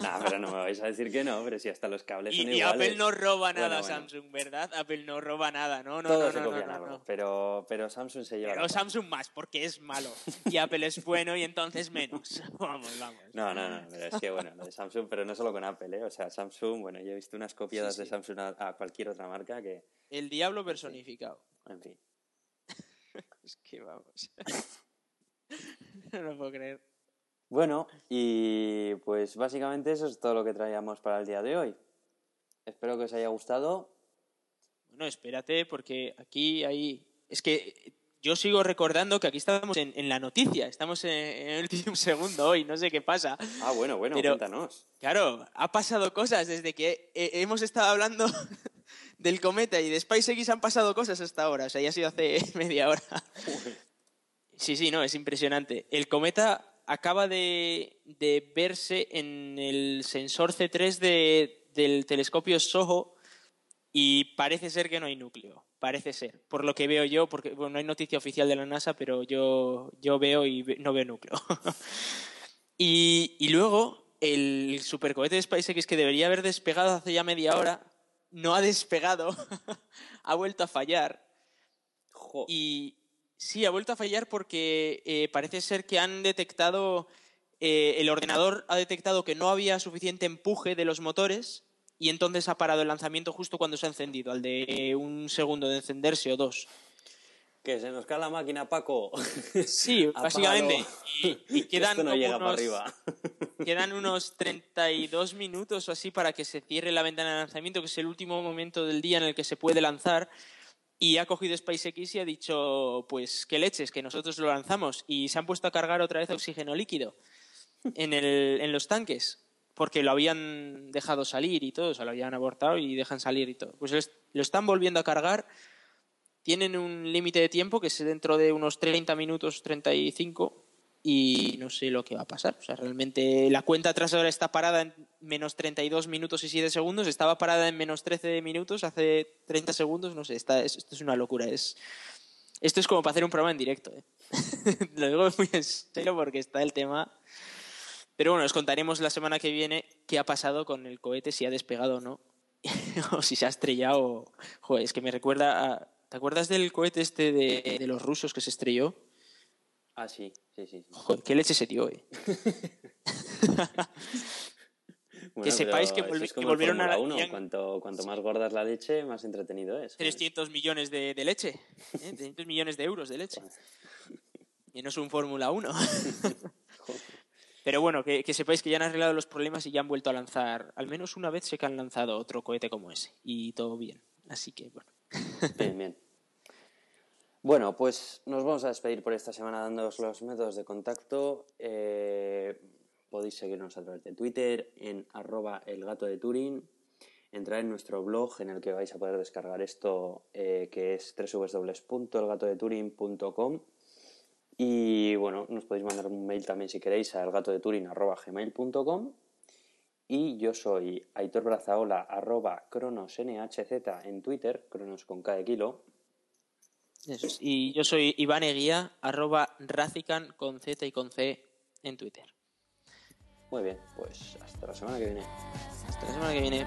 Nah, pero no me vais a decir que no, pero si hasta los cables Y, son y iguales. Apple no roba nada Bueno. Samsung, ¿verdad? Apple no roba nada, no, no, no, se no, no, no, algo, no. Pero, pero Samsung se lleva Pero. Samsung más, porque es malo. Y Apple es bueno y entonces menos. [laughs] Vamos, vamos. No, no, no, pero es que bueno, lo de Samsung, pero no solo con Apple, ¿eh? O sea, Samsung, bueno, yo he visto unas copiadas Sí, sí. de Samsung a, a cualquier otra marca que, El diablo personificado. en fin. Es que vamos. [laughs] no lo puedo creer. Bueno, y pues básicamente eso es todo lo que traíamos para el día de hoy. Espero que os haya gustado. Bueno, espérate, porque aquí hay. Es que yo sigo recordando que aquí estamos en, en la noticia. Estamos en, en el último [laughs] segundo hoy, no sé qué pasa. Ah, bueno, bueno, Pero- cuéntanos. Claro, ha pasado cosas desde que hemos estado hablando [laughs] del cometa y de SpaceX han pasado cosas hasta ahora. O sea, ya ha sido hace media hora. Sí, sí, no, es impresionante. El cometa acaba de, de verse en el sensor C3 de- del telescopio SOHO y parece ser que no hay núcleo. Parece ser. Por lo que veo yo, porque bueno, no hay noticia oficial de la NASA, pero yo, yo veo y ve- no veo núcleo. [laughs] y, y luego, el supercohete de SpaceX que debería haber despegado hace ya media hora, no ha despegado, [laughs] ha vuelto a fallar. Jo, Y sí, ha vuelto a fallar porque eh, parece ser que han detectado, eh, el ordenador ha detectado que no había suficiente empuje de los motores y entonces ha parado el lanzamiento justo cuando se ha encendido, al de un segundo de encenderse o dos. que se nos cae la máquina, Paco. [laughs] Sí, [laughs] básicamente. Y, y Que quedan Esto no llega para unos- arriba. [laughs] Quedan unos 32 minutos o así para que se cierre la ventana de lanzamiento, que es el último momento del día en el que se puede lanzar. Y ha cogido SpaceX y ha dicho, pues qué leches, que nosotros lo lanzamos. Y se han puesto a cargar otra vez oxígeno líquido en, el, en los tanques, porque lo habían dejado salir y todo, o sea, lo habían abortado y dejan salir y todo. Pues es- lo están volviendo a cargar. Tienen un límite de tiempo que es dentro de unos 30 minutos, 35, y no sé lo que va a pasar. O sea, realmente la cuenta atrás ahora está parada en menos 32 minutos y 7 segundos. Estaba parada en menos 13 minutos hace 30 segundos. No sé, está, es- esto es una locura. Es, esto es como para hacer un programa en directo. ¿eh? [laughs] lo digo muy en serio porque está el tema. Pero bueno, os contaremos la semana que viene qué ha pasado con el cohete, si ha despegado o no. [laughs] o si se ha estrellado. Joder, es que me recuerda. ¿Te acuerdas del cohete este de, de los rusos que se estrelló? Ah, sí, sí, sí. sí. Joder, qué leche ese tío, eh. Bueno, sepáis que volvi- es que volvieron a la- Fórmula 1. ya- Cuanto, cuanto más gorda es la leche, más entretenido es. 300 millones de, de leche. ¿eh? [laughs] 300 millones de euros de leche. Y no es un Fórmula 1. [laughs] [laughs] Pero bueno, que, que sepáis que ya han arreglado los problemas y ya han vuelto a lanzar. Al menos una vez sé que han lanzado otro cohete como ese. Y todo bien. Así que bueno. Bien, bien. Bueno, pues nos vamos a despedir por esta semana dándoos los métodos de contacto. Eh, podéis seguirnos a través de Twitter en arroba de Turing. Entrar en nuestro blog en el que vais a poder descargar esto, eh, que es www.elgatodeturing.com. Y bueno, nos podéis mandar un mail también si queréis a elgatodeturing.gmail.com. Y yo soy Aitor Brazaola, cronosnhz en Twitter, cronos con de kilo. Eso es. Y yo soy Iván Eguía, arroba Racican con Z y con C en Twitter. Muy bien, pues hasta la semana que viene. Hasta la semana que viene.